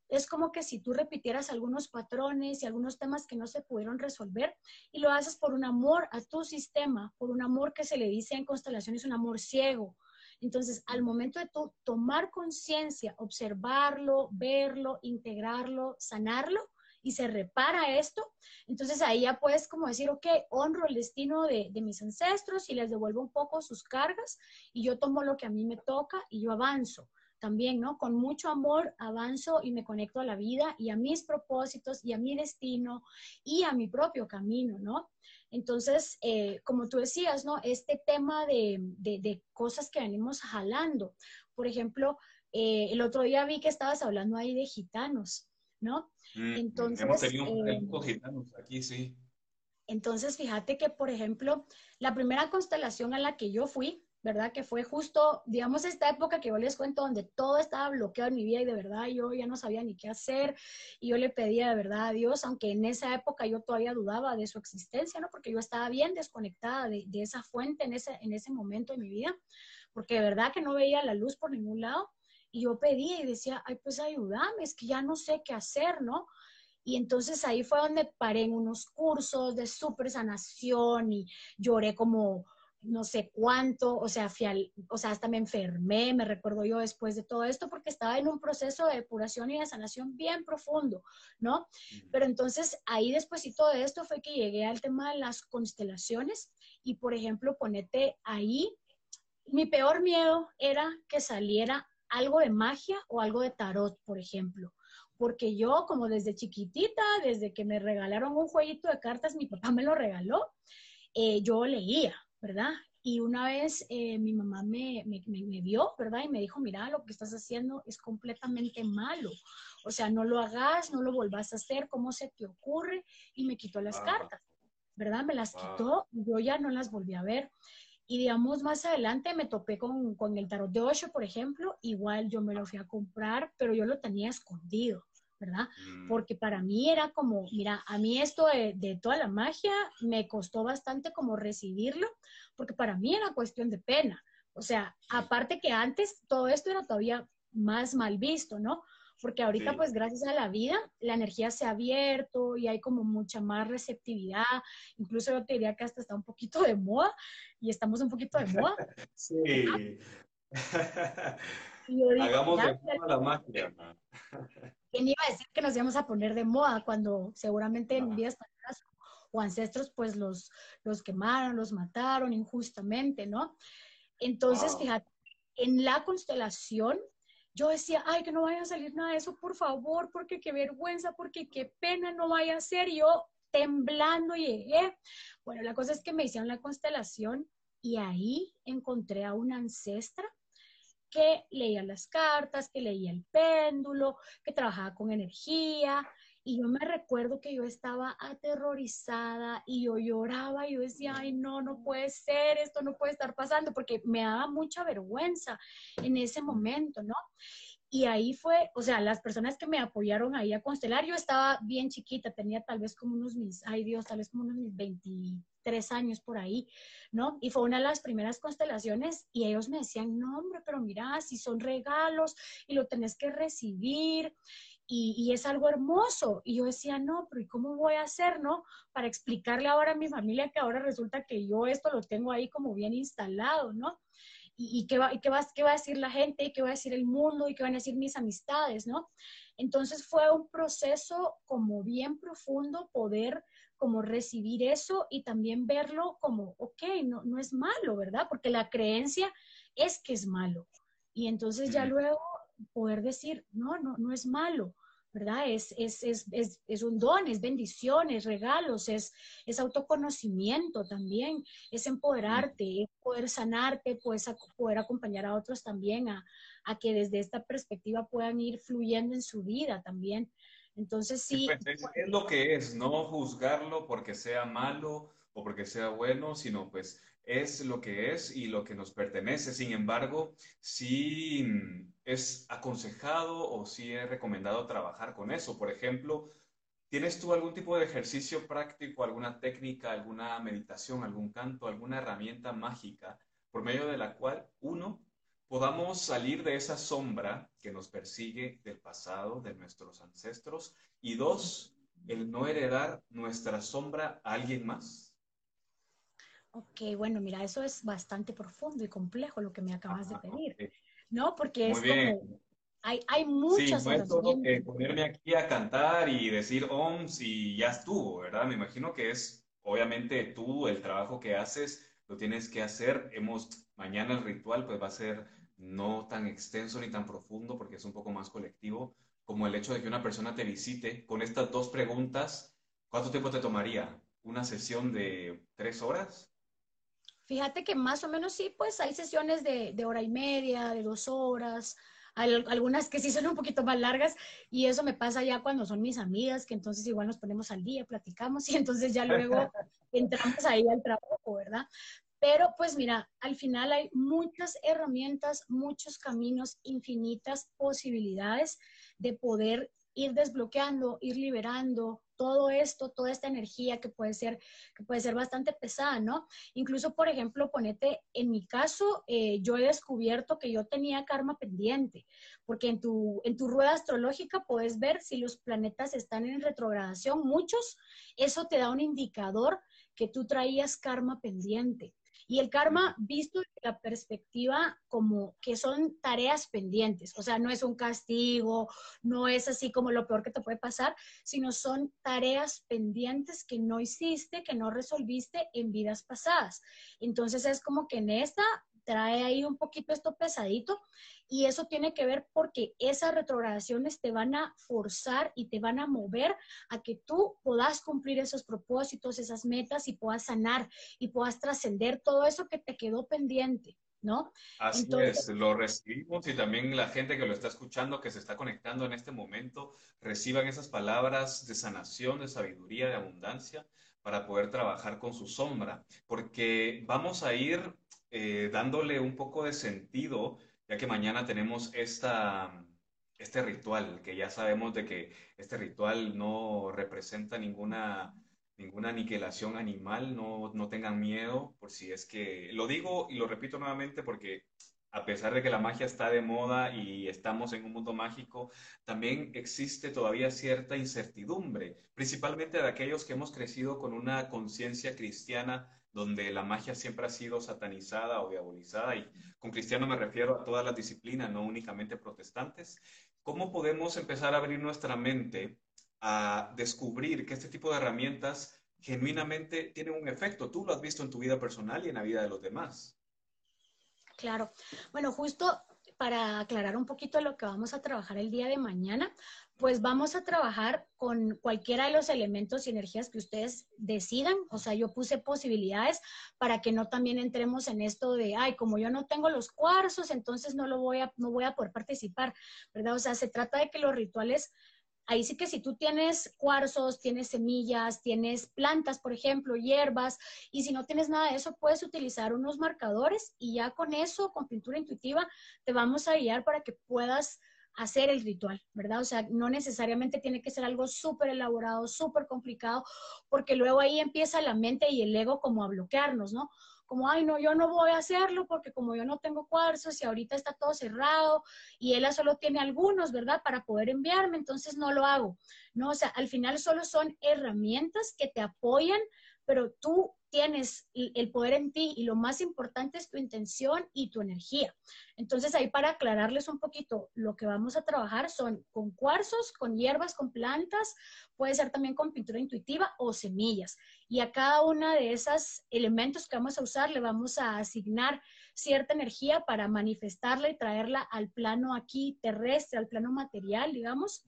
es como que si tú repitieras algunos patrones y algunos temas que no se pudieron resolver y lo haces por un amor a tu sistema, por un amor que se le dice en constelaciones un amor ciego. Entonces, al momento de tomar conciencia, observarlo, verlo, integrarlo, sanarlo, y se repara esto, entonces ahí ya puedes como decir, ok, honro el destino de, de, mis ancestros y les devuelvo un poco sus cargas y yo tomo lo que a mí me toca y yo avanzo también, ¿no? Con mucho amor avanzo y me conecto a la vida y a mis propósitos y a mi destino y a mi propio camino, ¿no? Entonces, eh, como tú decías, ¿no? Este tema de, de, cosas que venimos jalando. Por ejemplo, eh, el otro día vi que estabas hablando ahí de gitanos, ¿no? Mm, Entonces, hemos tenido eh, gitanos aquí, sí. Entonces, fíjate que, por ejemplo, la primera constelación a la que yo fui, ¿verdad? Que fue justo, digamos, esta época que yo les cuento donde todo estaba bloqueado en mi vida y de verdad yo ya no sabía ni qué hacer y yo le pedía de verdad a Dios, aunque en esa época yo todavía dudaba de su existencia, ¿no? Porque yo estaba bien desconectada de, de esa fuente en ese, en ese momento de mi vida, porque de verdad que no veía la luz por ningún lado y yo pedía y decía, ay, pues ayúdame, es que ya no sé qué hacer, ¿no? Y entonces ahí fue donde paré en unos cursos de super sanación y lloré como no sé cuánto, o sea, o sea, hasta me enfermé, me recuerdo yo después de todo esto, porque estaba en un proceso de depuración y de sanación bien profundo, ¿no? Pero entonces ahí después y todo esto fue que llegué al tema de las constelaciones y, por ejemplo, ponete ahí, mi peor miedo era que saliera algo de magia o algo de tarot, por ejemplo porque yo como desde chiquitita, desde que me regalaron un jueguito de cartas, mi papá me lo regaló, eh, yo leía, ¿verdad? Y una vez eh, mi mamá me, me, me, vio, ¿verdad? Y me dijo, mira, lo que estás haciendo es completamente malo. O sea, no lo hagas, no lo volvás a hacer, ¿cómo se te ocurre? Y me quitó las cartas, ¿verdad? Me las quitó, yo ya no las volví a ver. Y digamos, más adelante me topé con, con el tarot de Osho, por ejemplo, igual yo me lo fui a comprar, pero yo lo tenía escondido. ¿Verdad? Mm. Porque para mí era como, mira, a mí esto de, toda la magia me costó bastante como recibirlo, porque para mí era cuestión de pena. O sea, aparte que antes todo esto era todavía más mal visto, ¿no? Porque ahorita, pues gracias a la vida, la energía se ha abierto y hay como mucha más receptividad. Incluso yo te diría que hasta está un poquito de moda y estamos un poquito de moda. [laughs] sí. [laughs] Hagamos de la magia. [laughs] ¿Quién iba a decir que nos íbamos a poner de moda cuando seguramente en vidas pasadas o ancestros pues los, los quemaron, los mataron injustamente, ¿no? Entonces, fíjate, en la constelación yo decía, ay, que no vaya a salir nada de eso, por favor, porque qué vergüenza, porque qué pena no vaya a ser. yo temblando llegué. Bueno, la cosa es que me hicieron la constelación y ahí encontré a una ancestra que leía las cartas, que leía el péndulo, que trabajaba con energía Y yo me recuerdo que yo estaba aterrorizada y yo lloraba y yo decía, ay, no, no puede ser, esto no puede estar pasando, porque me daba mucha vergüenza en ese momento, ¿no? Y ahí fue, o sea, las personas que me apoyaron ahí a constelar, yo estaba bien chiquita, tenía tal vez como unos mis, ay Dios, tal vez como unos mis 23 años por ahí, ¿no? Y fue una de las primeras constelaciones y ellos me decían, no, hombre, pero mira, si son regalos y lo tenés que recibir y, y, es algo hermoso. Y yo decía, no, pero ¿y cómo voy a hacer, no? Para explicarle ahora a mi familia que ahora resulta que yo esto lo tengo ahí como bien instalado, ¿no? y, qué, va, y qué, va, qué va a decir la gente, qué va a decir el mundo y qué van a decir mis amistades, ¿no? Entonces fue un proceso como bien profundo poder como recibir eso y también verlo como, ok, no, no es malo, ¿verdad? Porque la creencia es que es malo. Y entonces ya luego poder decir, no, no, no es malo. ¿verdad? Es, es, es, es, un don, es bendiciones, regalos, es, es autoconocimiento también, es empoderarte, es poder sanarte, pues poder acompañar a otros también a, a, que desde esta perspectiva puedan ir fluyendo en su vida también. Entonces sí. Pues, es, lo que es, no juzgarlo porque sea malo o porque sea bueno, sino pues es lo que es y lo que nos pertenece. Sin embargo, sí es aconsejado o si es recomendado trabajar con eso. Por ejemplo, ¿tienes tú algún tipo de ejercicio práctico, alguna técnica, alguna meditación, algún canto, alguna herramienta mágica por medio de la cual, uno, podamos salir de esa sombra que nos persigue del pasado, de nuestros ancestros, y dos, el no heredar nuestra sombra a alguien más? Ok, bueno, mira, eso es bastante profundo y complejo lo que me acabas de pedir. ¿no? Porque es como, hay, hay muchas sí, no ponerme aquí a cantar y decir OMS y ya estuvo, ¿verdad? Me imagino que es, obviamente, tú, el trabajo que haces, lo tienes que hacer. Hemos, mañana el ritual, pues va a ser no tan extenso ni tan profundo, porque es un poco más colectivo, como el hecho de que una persona te visite con estas dos preguntas. ¿Cuánto tiempo te tomaría? ¿Una sesión de tres horas? Fíjate que más o menos sí, pues hay sesiones de, hora y media, de dos horas, algunas que sí son un poquito más largas y eso me pasa ya cuando son mis amigas, que entonces igual nos ponemos al día, platicamos [laughs] y entonces ya luego [laughs] entramos ahí al trabajo, ¿verdad? Pero pues mira, al final hay muchas herramientas, muchos caminos, infinitas posibilidades de poder ir desbloqueando, ir liberando todo esto, toda esta energía que puede ser, que puede ser bastante pesada, ¿no? Incluso, por ejemplo, ponete, en mi caso, eh, yo he descubierto que yo tenía karma pendiente, porque en tu, en tu rueda astrológica puedes ver si los planetas están en retrogradación, muchos, eso te da un indicador que tú traías karma pendiente. Y el karma visto desde la perspectiva como que son tareas pendientes, o sea, no es un castigo, no es así como lo peor que te puede pasar, sino son tareas pendientes que no hiciste, que no resolviste en vidas pasadas. Entonces es como que en esta trae ahí un poquito esto pesadito y eso tiene que ver porque esas retrogradaciones te van a forzar y te van a mover a que tú puedas cumplir esos propósitos, esas metas y puedas sanar y puedas trascender todo eso que te quedó pendiente. ¿No? Así es, lo recibimos y también la gente que lo está escuchando, que se está conectando en este momento, reciban esas palabras de sanación, de sabiduría, de abundancia para poder trabajar con su sombra, porque vamos a ir eh, dándole un poco de sentido, ya que mañana tenemos esta, este ritual, que ya sabemos de que este ritual no representa ninguna, ninguna aniquilación animal, no, no tengan miedo, por si es que, lo digo y lo repito nuevamente porque a pesar de que la magia está de moda y estamos en un mundo mágico, también existe todavía cierta incertidumbre, principalmente de aquellos que hemos crecido con una conciencia cristiana donde la magia siempre ha sido satanizada o diabolizada, y con cristiano me refiero a todas las disciplinas, no únicamente protestantes. ¿Cómo podemos empezar a abrir nuestra mente a descubrir que este tipo de herramientas genuinamente tienen un efecto? Tú lo has visto en tu vida personal y en la vida de los demás. Claro. Bueno, justo para aclarar un poquito lo que vamos a trabajar el día de mañana, pues vamos a trabajar con cualquiera de los elementos y energías que ustedes decidan. O sea, yo puse posibilidades para que no también entremos en esto de, ay, como yo no tengo los cuarzos, entonces no lo voy a, no voy a poder participar, ¿verdad? O sea, se trata de que los rituales ahí sí que si tú tienes cuarzos, tienes semillas, tienes plantas, por ejemplo, hierbas, y si no tienes nada de eso, puedes utilizar unos marcadores y ya con eso, con pintura intuitiva, te vamos a guiar para que puedas hacer el ritual, ¿verdad? O sea, no necesariamente tiene que ser algo súper elaborado, súper complicado, porque luego ahí empieza la mente y el ego como a bloquearnos, ¿no? Como, ay, no, yo no voy a hacerlo porque como yo no tengo cuarzos y ahorita está todo cerrado y él solo tiene algunos, ¿verdad? Para poder enviarme, entonces no lo hago, ¿no? O sea, al final solo son herramientas que te apoyan, pero tú tienes el poder en ti y lo más importante es tu intención y tu energía. Entonces ahí para aclararles un poquito, lo que vamos a trabajar son con cuarzos, con hierbas, con plantas, puede ser también con pintura intuitiva o semillas. Y a cada una de esos elementos que vamos a usar le vamos a asignar cierta energía para manifestarla y traerla al plano aquí terrestre, al plano material, digamos.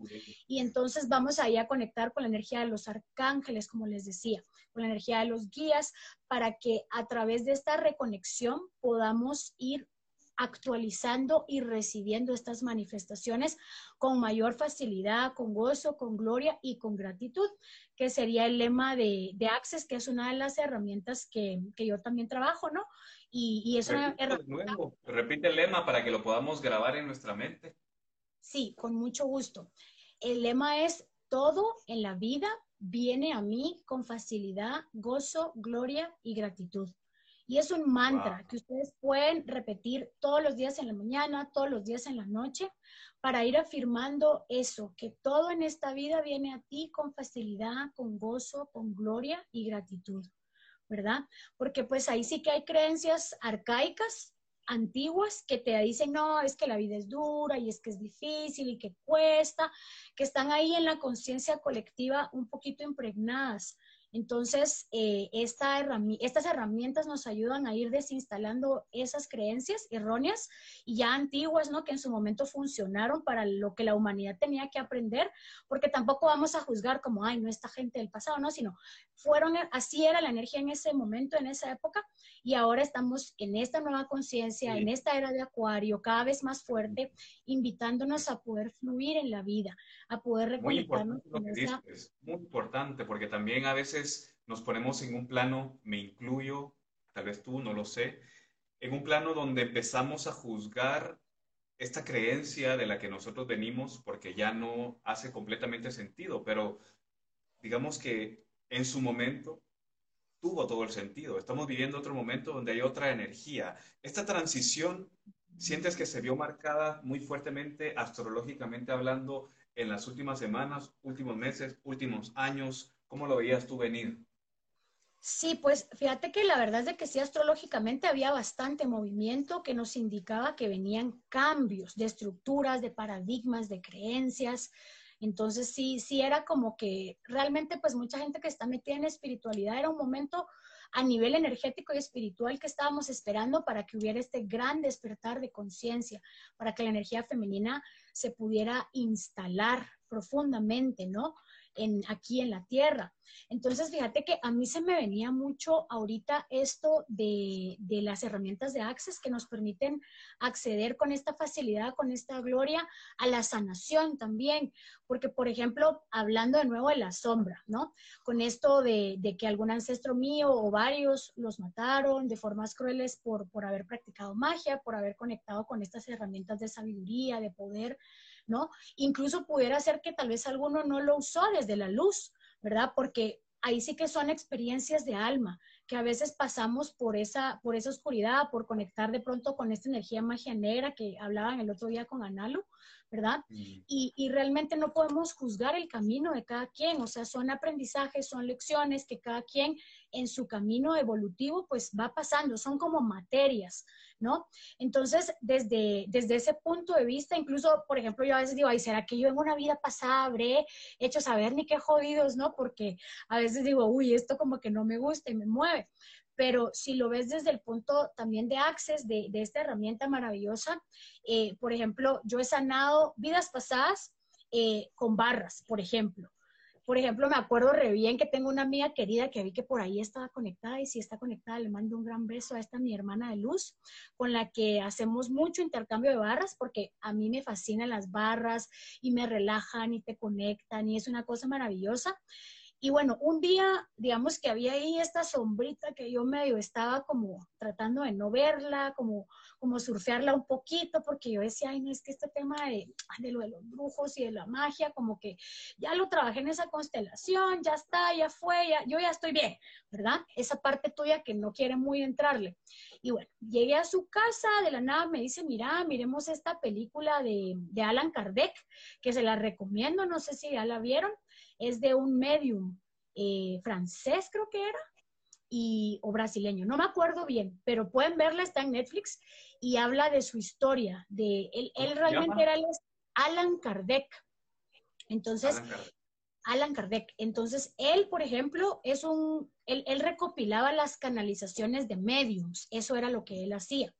Y entonces vamos ahí a conectar con la energía de los arcángeles, como les decía, con la energía de los guías, para que a través de esta reconexión podamos ir actualizando y recibiendo estas manifestaciones con mayor facilidad, con gozo, con gloria y con gratitud, que sería el lema de, de Access, que es una de las herramientas que, que yo también trabajo, ¿no? Y, y es una herramienta... Repite el lema para que lo podamos grabar en nuestra mente. Sí, con mucho gusto. El lema es, todo en la vida viene a mí con facilidad, gozo, gloria y gratitud. Y es un mantra que ustedes pueden repetir todos los días en la mañana, todos los días en la noche, para ir afirmando eso, que todo en esta vida viene a ti con facilidad, con gozo, con gloria y gratitud, ¿verdad? Porque pues ahí sí que hay creencias arcaicas, antiguas, que te dicen, no, es que la vida es dura y es que es difícil y que cuesta, que están ahí en la conciencia colectiva un poquito impregnadas. Entonces, eh, esta estas herramientas nos ayudan a ir desinstalando esas creencias erróneas y ya antiguas, ¿no? Que en su momento funcionaron para lo que la humanidad tenía que aprender, porque tampoco vamos a juzgar como, ay, no, esta gente del pasado, ¿no? Sino fueron, así era la energía en ese momento, en esa época, y ahora estamos en esta nueva conciencia, en esta era de Acuario, cada vez más fuerte, invitándonos a poder fluir en la vida, a poder reconectarnos. Muy importante, muy importante, porque también a veces nos ponemos en un plano, me incluyo, tal vez tú, no lo sé, en un plano donde empezamos a juzgar esta creencia de la que nosotros venimos porque ya no hace completamente sentido, pero digamos que en su momento tuvo todo el sentido. Estamos viviendo otro momento donde hay otra energía. Esta transición, ¿sientes que se vio marcada muy fuertemente, astrológicamente hablando, en las últimas semanas, últimos meses, últimos años? ¿Cómo lo veías tú venir? Sí, pues fíjate que la verdad es de que sí, astrológicamente había bastante movimiento que nos indicaba que venían cambios de estructuras, de paradigmas, de creencias. Entonces sí, sí era como que realmente pues mucha gente que está metida en espiritualidad era un momento a nivel energético y espiritual que estábamos esperando para que hubiera este gran despertar de conciencia, para que la energía femenina se pudiera instalar profundamente, ¿no? En, aquí en la tierra. Entonces, fíjate que a mí se me venía mucho ahorita esto de, de, las herramientas de Access que nos permiten acceder con esta facilidad, con esta gloria a la sanación también. Porque, por ejemplo, hablando de nuevo de la sombra, ¿no? Con esto de, de que algún ancestro mío o varios los mataron de formas crueles por, por haber practicado magia, por haber conectado con estas herramientas de sabiduría, de poder, Incluso pudiera ser que tal vez alguno no lo usó desde la luz, ¿verdad? Porque ahí sí que son experiencias de alma, que a veces pasamos por esa, por esa oscuridad, por conectar de pronto con esta energía magia negra que hablaban el otro día con Analo, ¿verdad? Mm. Y, y, realmente no podemos juzgar el camino de cada quien, o sea, son aprendizajes, son lecciones que cada quien en su camino evolutivo pues va pasando, son como materias, ¿no? Entonces, desde, desde ese punto de vista, incluso, por ejemplo, yo a veces digo, ay, ¿será que yo en una vida pasada habré hecho saber ni qué jodidos, ¿no? Porque a veces digo, uy, esto como que no me gusta y me mueve pero si lo ves desde el punto también de access, de, esta herramienta maravillosa, eh, por ejemplo, yo he sanado vidas pasadas eh, con barras, por ejemplo. Por ejemplo, me acuerdo re bien que tengo una amiga querida que vi que por ahí estaba conectada y si está conectada le mando un gran beso a esta mi hermana de luz, con la que hacemos mucho intercambio de barras porque a mí me fascinan las barras y me relajan y te conectan y es una cosa maravillosa. Y bueno, un día, digamos que había ahí esta sombrita que yo medio estaba como tratando de no verla, como, como surfearla un poquito, porque yo decía, ay, no, es que este tema de, de lo de los brujos y de la magia, como que ya lo trabajé en esa constelación, ya está, ya fue, ya, yo ya estoy bien, ¿verdad? Esa parte tuya que no quiere muy entrarle. Y bueno, llegué a su casa, de la nada me dice, mira, miremos esta película de, de Alan Kardec, que se la recomiendo, no sé si ya la vieron es de un medium eh, francés, creo que era, y, o brasileño, no me acuerdo bien, pero pueden verla, está en Netflix, y habla de su historia, de él, él realmente era Alan Kardec. Entonces, Alan Kardec. Entonces, él, por ejemplo, es un, él, él, recopilaba las canalizaciones de mediums, eso era lo que él hacía.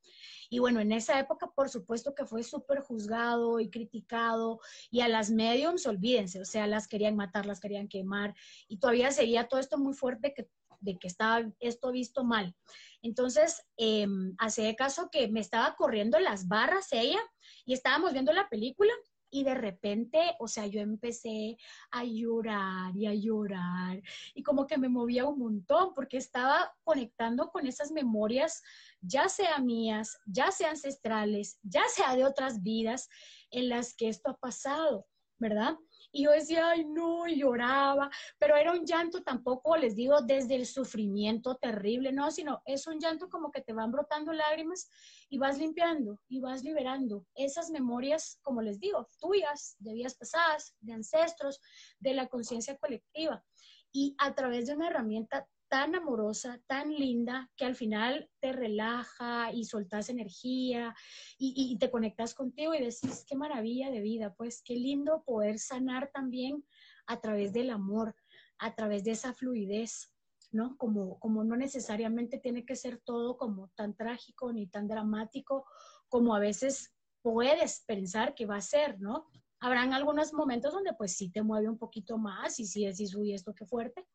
Y bueno, en esa época, por supuesto que fue súper juzgado y criticado, y a las mediums, olvídense, o sea, las querían matar, las querían quemar, y todavía seguía todo esto muy fuerte que, de que estaba esto visto mal. Entonces, eh, hace caso que me estaba corriendo las barras ella, y estábamos viendo la película, y de repente, o sea, yo empecé a llorar y a llorar y como que me movía un montón porque estaba conectando con esas memorias, ya sea mías, ya sea ancestrales, ya sea de otras vidas en las que esto ha pasado, ¿verdad? Y yo decía, ay, no, lloraba, pero era un llanto tampoco, les digo, desde el sufrimiento terrible, no, sino es un llanto como que te van brotando lágrimas y vas limpiando y vas liberando esas memorias, como les digo, tuyas, de vidas pasadas, de ancestros, de la conciencia colectiva. Y a través de una herramienta tan amorosa, tan linda, que al final te relaja y soltas energía y, te conectas contigo y decís, qué maravilla de vida, pues qué lindo poder sanar también a través del amor, a través de esa fluidez, ¿no? Como, como no necesariamente tiene que ser todo como tan trágico ni tan dramático como a veces puedes pensar que va a ser, ¿no? Habrán algunos momentos donde pues sí te mueve un poquito más y sí decís, uy, esto qué fuerte,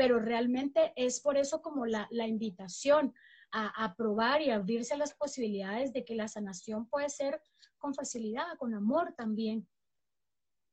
pero realmente es por eso como la, invitación a, probar y abrirse a las posibilidades de que la sanación puede ser con facilidad, con amor también.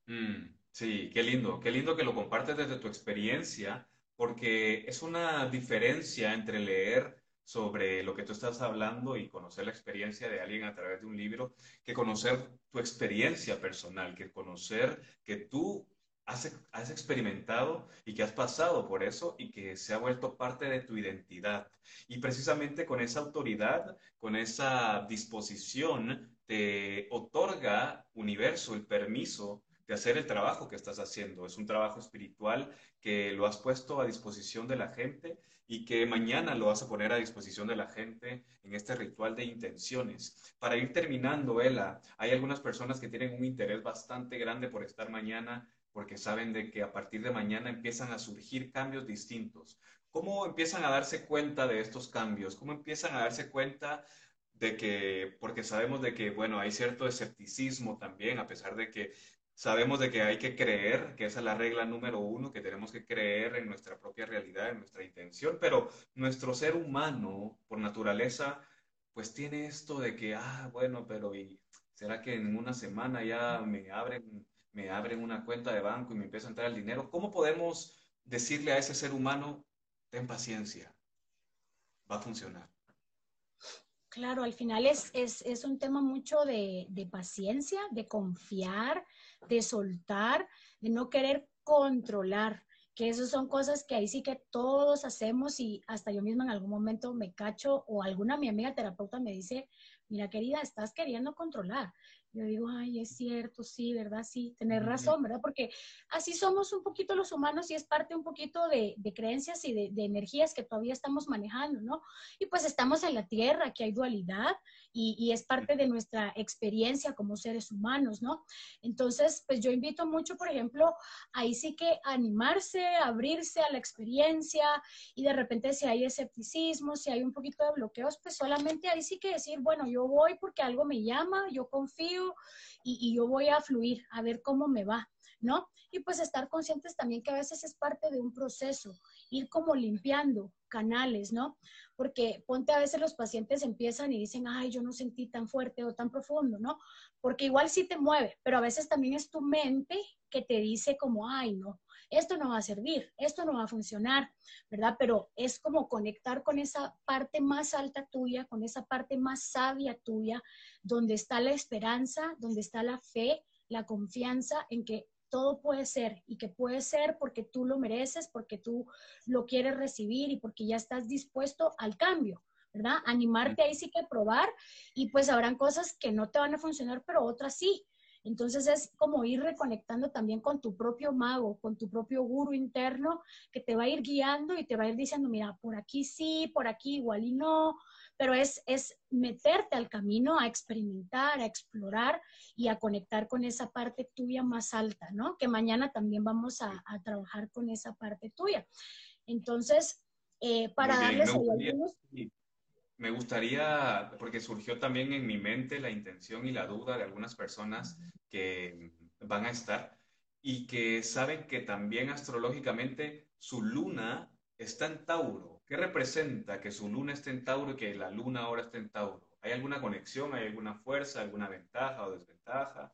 Mm, sí, qué lindo, qué lindo que lo compartes desde tu experiencia, porque es una diferencia entre leer sobre lo que tú estás hablando y conocer la experiencia de alguien a través de un libro, que conocer tu experiencia personal, que conocer que tú has, experimentado y que has pasado por eso y que se ha vuelto parte de tu identidad. Y precisamente con esa autoridad, con esa disposición, te otorga universo el permiso de hacer el trabajo que estás haciendo. Es un trabajo espiritual que lo has puesto a disposición de la gente y que mañana lo vas a poner a disposición de la gente en este ritual de intenciones. Para ir terminando, Ela, hay algunas personas que tienen un interés bastante grande por estar mañana porque saben de que a partir de mañana empiezan a surgir cambios distintos. ¿Cómo empiezan a darse cuenta de estos cambios? ¿Cómo empiezan a darse cuenta de que, porque sabemos de que, bueno, hay cierto escepticismo también, a pesar de que sabemos de que hay que creer, que esa es la regla número uno, que tenemos que creer en nuestra propia realidad, en nuestra intención, pero nuestro ser humano, por naturaleza, pues tiene esto de que, ah, bueno, pero ¿y será que en una semana ya me abren me abren una cuenta de banco y me empieza a entrar el dinero, ¿cómo podemos decirle a ese ser humano, ten paciencia, va a funcionar? Claro, al final es, es, un tema mucho de, de, paciencia, de confiar, de soltar, de no querer controlar, que eso son cosas que ahí sí que todos hacemos y hasta yo misma en algún momento me cacho o alguna mi amiga terapeuta me dice, mira querida, estás queriendo controlar yo digo, ay, es cierto, sí, ¿verdad? Sí, tener razón, ¿verdad? Porque así somos un poquito los humanos y es parte un poquito de, creencias y de, energías que todavía estamos manejando, ¿no? Y pues estamos en la Tierra, que hay dualidad y, y, es parte de nuestra experiencia como seres humanos, ¿no? Entonces, pues yo invito mucho, por ejemplo, ahí sí que animarse, abrirse a la experiencia y de repente si hay escepticismo, si hay un poquito de bloqueos, pues solamente ahí sí que decir, bueno, yo voy porque algo me llama, yo confío y, yo voy a fluir, a ver cómo me va. ¿no? Y pues estar conscientes también que a veces es parte de un proceso, ir como limpiando canales, ¿no? Porque ponte a veces los pacientes empiezan y dicen, ay, yo no sentí tan fuerte o tan profundo, ¿no? Porque igual sí te mueve, pero a veces también es tu mente que te dice como, ay, no, esto no va a servir, esto no va a funcionar, ¿verdad? Pero es como conectar con esa parte más alta tuya, con esa parte más sabia tuya, donde está la esperanza, donde está la fe, la confianza en que todo puede ser y que puede ser porque tú lo mereces, porque tú lo quieres recibir y porque ya estás dispuesto al cambio, ¿verdad? Animarte ahí sí que probar y pues habrán cosas que no te van a funcionar, pero otras sí. Entonces es como ir reconectando también con tu propio mago, con tu propio guru interno, que te va a ir guiando y te va a ir diciendo, mira, por aquí sí, por aquí igual y no, pero es, es meterte al camino a experimentar, a explorar y a conectar con esa parte tuya más alta, ¿no? Que mañana también vamos a, trabajar con esa parte tuya. Entonces, eh, para darles algunos me gustaría, porque surgió también en mi mente la intención y la duda de algunas personas que van a estar y que saben que también astrológicamente su luna está en Tauro. ¿Qué representa que su luna esté en Tauro y que la luna ahora esté en Tauro? ¿Hay alguna conexión, hay alguna fuerza, alguna ventaja o desventaja?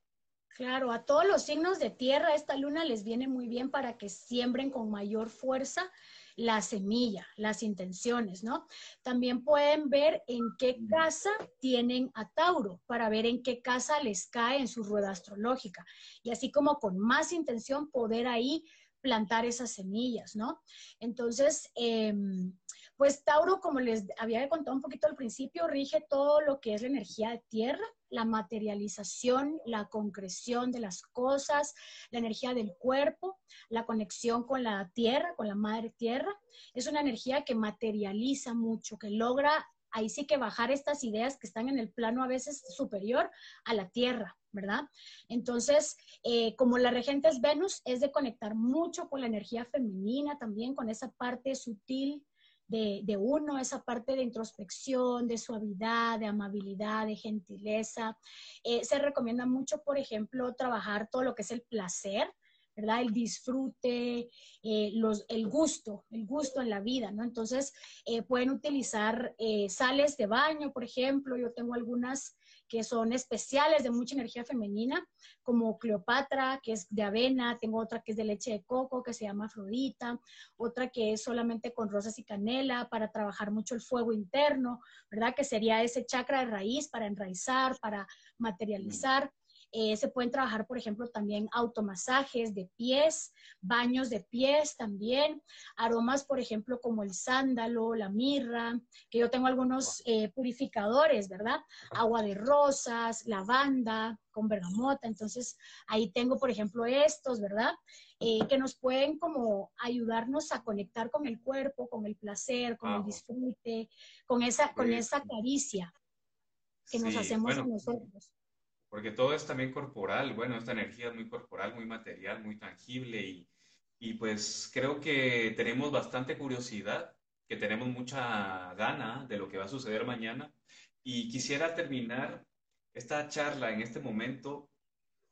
Claro, a todos los signos de tierra esta luna les viene muy bien para que siembren con mayor fuerza la semilla, las intenciones, ¿no? También pueden ver en qué casa tienen a Tauro para ver en qué casa les cae en su rueda astrológica. Y así como con más intención poder ahí plantar esas semillas, ¿no? Entonces, em, pues Tauro, como les había contado un poquito al principio, rige todo lo que es la energía de tierra, la materialización, la concreción de las cosas, la energía del cuerpo, la conexión con la tierra, con la madre tierra. Es una energía que materializa mucho, que logra ahí sí que bajar estas ideas que están en el plano a veces superior a la tierra, ¿verdad? Entonces, eh, como la regente es Venus, es de conectar mucho con la energía femenina también, con esa parte sutil de, uno, esa parte de introspección, de suavidad, de amabilidad, de gentileza. Eh, se recomienda mucho, por ejemplo, trabajar todo lo que es el placer, ¿verdad? El disfrute, eh, los, el gusto, el gusto en la vida, ¿no? Entonces, eh, pueden utilizar sales de baño, por ejemplo. Yo tengo algunas que son especiales de mucha energía femenina, como Cleopatra, que es de avena, tengo otra que es de leche de coco, que se llama Afrodita, otra que es solamente con rosas y canela para trabajar mucho el fuego interno, ¿verdad? Que sería ese chakra de raíz para enraizar, para materializar. Eh, se pueden trabajar, por ejemplo, también automasajes de pies, baños de pies también, aromas, por ejemplo, como el sándalo, la mirra, que yo tengo algunos eh, purificadores, ¿verdad? Agua de rosas, lavanda con bergamota. Entonces, ahí tengo, por ejemplo, estos, ¿verdad? Eh, que nos pueden como ayudarnos a conectar con el cuerpo, con el placer, con el disfrute, con esa, con esa caricia que nos hacemos a nosotros porque todo es también corporal, bueno, esta energía es muy corporal, muy material, muy tangible y, y pues creo que tenemos bastante curiosidad, que tenemos mucha gana de lo que va a suceder mañana. Y quisiera terminar esta charla en este momento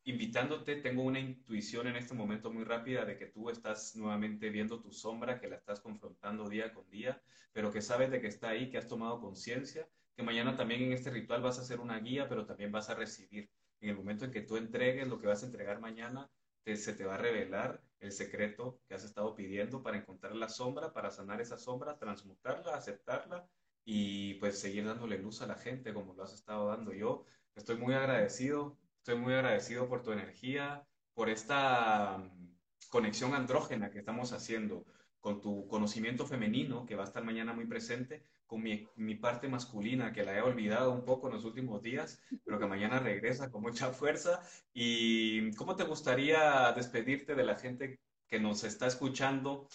invitándote, tengo una intuición en este momento muy rápida de que tú estás nuevamente viendo tu sombra, que la estás confrontando día con día, pero que sabes de que está ahí, que has tomado conciencia que mañana también en este ritual vas a hacer una guía, pero también vas a recibir. En el momento en que tú entregues lo que vas a entregar mañana, se te va a revelar el secreto que has estado pidiendo para encontrar la sombra, para sanar esa sombra, transmutarla, aceptarla y pues seguir dándole luz a la gente como lo has estado dando. Yo estoy muy agradecido, estoy muy agradecido por tu energía, por esta mm, conexión andrógena que estamos haciendo con tu conocimiento femenino que va a estar mañana muy presente, con mi, mi, parte masculina que la he olvidado un poco en los últimos días, pero que mañana regresa con mucha fuerza. ¿Y cómo te gustaría despedirte de la gente que nos está escuchando?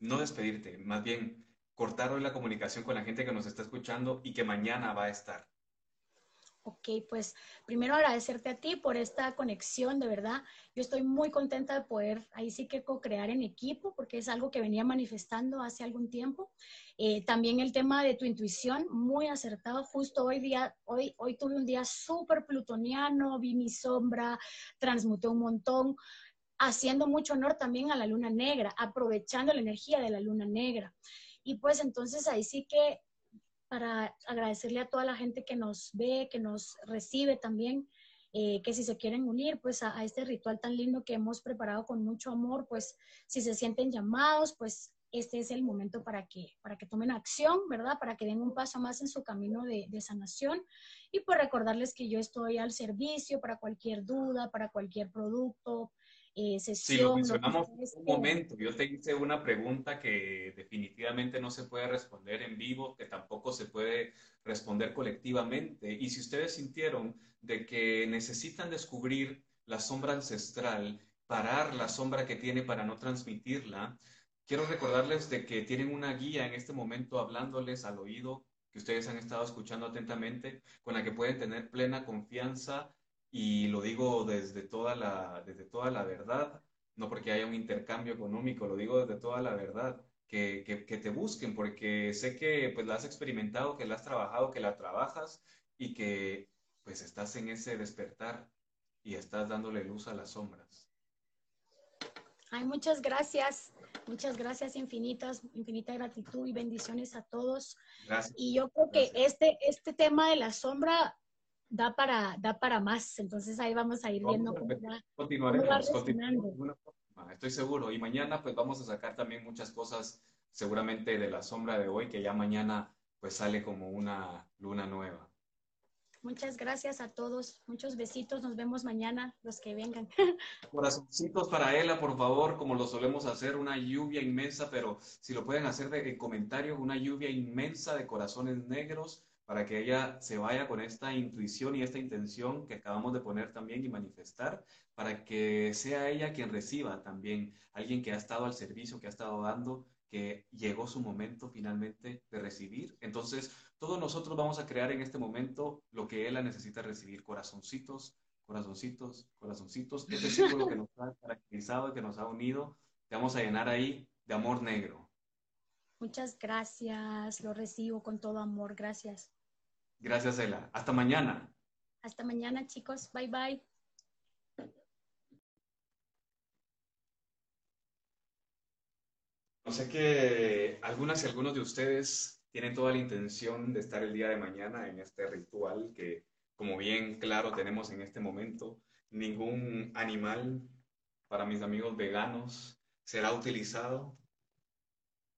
No despedirte, más bien cortar hoy la comunicación con la gente que nos está escuchando y que mañana va a estar. Ok, pues primero agradecerte a ti por esta conexión, de verdad. Yo estoy muy contenta de poder ahí sí que co-crear en equipo, porque es algo que venía manifestando hace algún tiempo. Eh, también el tema de tu intuición, muy acertado. Justo hoy día, hoy, hoy tuve un día súper plutoniano, vi mi sombra, transmuté un montón haciendo mucho honor también a la luna negra, aprovechando la energía de la luna negra. Y pues entonces ahí sí que para agradecerle a toda la gente que nos ve, que nos recibe también, eh, que si se quieren unir pues a, este ritual tan lindo que hemos preparado con mucho amor, pues si se sienten llamados, pues este es el momento para que, para que tomen acción, ¿verdad? Para que den un paso más en su camino de, de sanación. Y pues recordarles que yo estoy al servicio para cualquier duda, para cualquier producto, eh, sesión. Sí, lo mencionamos un momento. Yo te hice una pregunta que definitivamente no se puede responder en vivo, que tampoco se puede responder colectivamente. Y si ustedes sintieron de que necesitan descubrir la sombra ancestral, parar la sombra que tiene para no transmitirla, quiero recordarles de que tienen una guía en este momento hablándoles al oído que ustedes han estado escuchando atentamente, con la que pueden tener plena confianza y lo digo desde toda la, desde toda la verdad, no porque haya un intercambio económico, lo digo desde toda la verdad, que, que, que, te busquen, porque sé que pues la has experimentado, que la has trabajado, que la trabajas y que pues estás en ese despertar y estás dándole luz a las sombras. Ay, muchas gracias, muchas gracias infinitas, infinita gratitud y bendiciones a todos. Gracias. Y yo creo que este, este tema de la sombra da para, da para más. Entonces ahí vamos a ir viendo cómo, va, continuaremos, continuaremos. Estoy seguro. Y mañana pues vamos a sacar también muchas cosas seguramente de la sombra de hoy, que ya mañana pues sale como una luna nueva. Muchas gracias a todos. Muchos besitos. Nos vemos mañana, los que vengan. [laughs] Corazoncitos para Ela, por favor, como lo solemos hacer, una lluvia inmensa, pero si lo pueden hacer de, comentarios, una lluvia inmensa de corazones negros para que ella se vaya con esta intuición y esta intención que acabamos de poner también y manifestar, para que sea ella quien reciba también, alguien que ha estado al servicio, que ha estado dando, que llegó su momento finalmente de recibir. Entonces, todos nosotros vamos a crear en este momento lo que ella necesita recibir, corazoncitos, corazoncitos, corazoncitos. Este [laughs] círculo que nos ha caracterizado, que nos ha unido, te vamos a llenar ahí de amor negro. Muchas gracias, lo recibo con todo amor, gracias. Gracias, Ela. Hasta mañana. Hasta mañana, chicos. Bye, bye. No sé que algunas y algunos de ustedes tienen toda la intención de estar el día de mañana en este ritual que, como bien claro tenemos en este momento, ningún animal para mis amigos veganos será utilizado.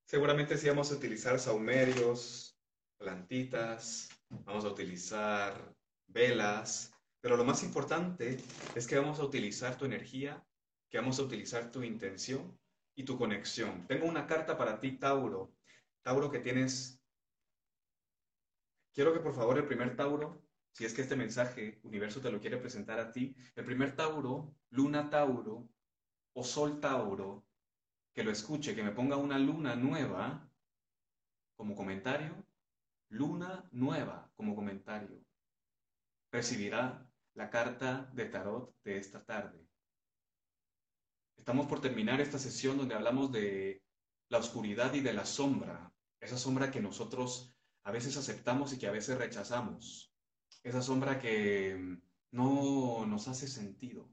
Seguramente sí vamos a utilizar saumerios, plantitas, vamos a utilizar velas, pero lo más importante es que vamos a utilizar tu energía, que vamos a utilizar tu intención y tu conexión. Tengo una carta para ti, Tauro. Tauro que tienes... Quiero que por favor el primer Tauro, si es que este mensaje, universo, te lo quiere presentar a ti, el primer Tauro, Luna Tauro o Sol Tauro, que lo escuche, que me ponga una luna nueva como comentario luna nueva como comentario. Recibirá la carta de tarot de esta tarde. Estamos por terminar esta sesión donde hablamos de la oscuridad y de la sombra, esa sombra que nosotros a veces aceptamos y que a veces rechazamos, esa sombra que no nos hace sentido,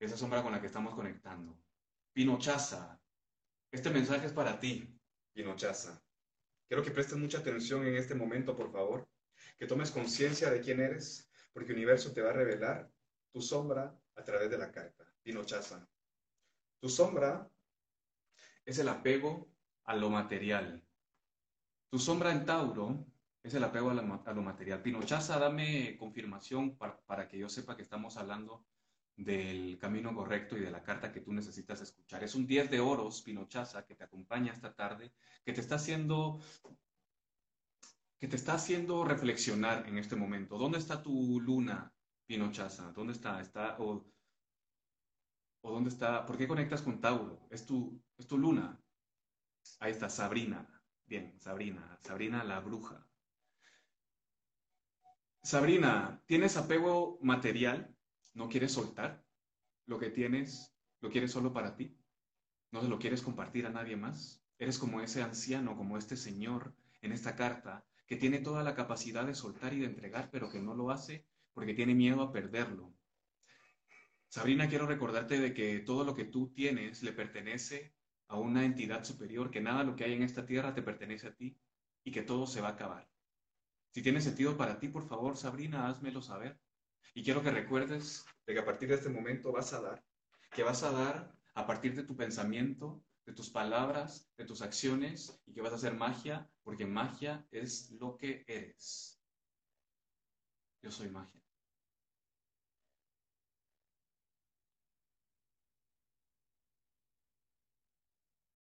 esa sombra con la que estamos conectando. Pinochaza, este mensaje es para ti, Pinochaza. Quiero que prestes mucha atención en este momento, por favor, que tomes conciencia de quién eres, porque el universo te va a revelar tu sombra a través de la carta. Pinochaza. Tu sombra es el apego a lo material. Tu sombra en Tauro es el apego a lo, material. Pinochaza, dame confirmación para, para que yo sepa que estamos hablando del camino correcto y de la carta que tú necesitas escuchar. Es un 10 de oros, Pinochaza, que te acompaña esta tarde, que te está haciendo que te está haciendo reflexionar en este momento. ¿Dónde está tu luna, Pinochaza? ¿Dónde está? ¿Está o, o dónde está? ¿Por qué conectas con Tauro? Es tu, es tu luna. Ahí está, Sabrina. Bien, Sabrina. Sabrina la bruja. Sabrina, ¿tienes apego material? ¿No quieres soltar lo que tienes? ¿Lo quieres solo para ti? ¿No se lo quieres compartir a nadie más? Eres como ese anciano, como este señor en esta carta, que tiene toda la capacidad de soltar y de entregar, pero que no lo hace porque tiene miedo a perderlo. Sabrina, quiero recordarte de que todo lo que tú tienes le pertenece a una entidad superior, que nada lo que hay en esta tierra te pertenece a ti y que todo se va a acabar. Si tiene sentido para ti, por favor, Sabrina, házmelo saber. Y quiero que recuerdes de que a partir de este momento vas a dar, que vas a dar a partir de tu pensamiento, de tus palabras, de tus acciones y que vas a hacer magia, porque magia es lo que eres. Yo soy magia.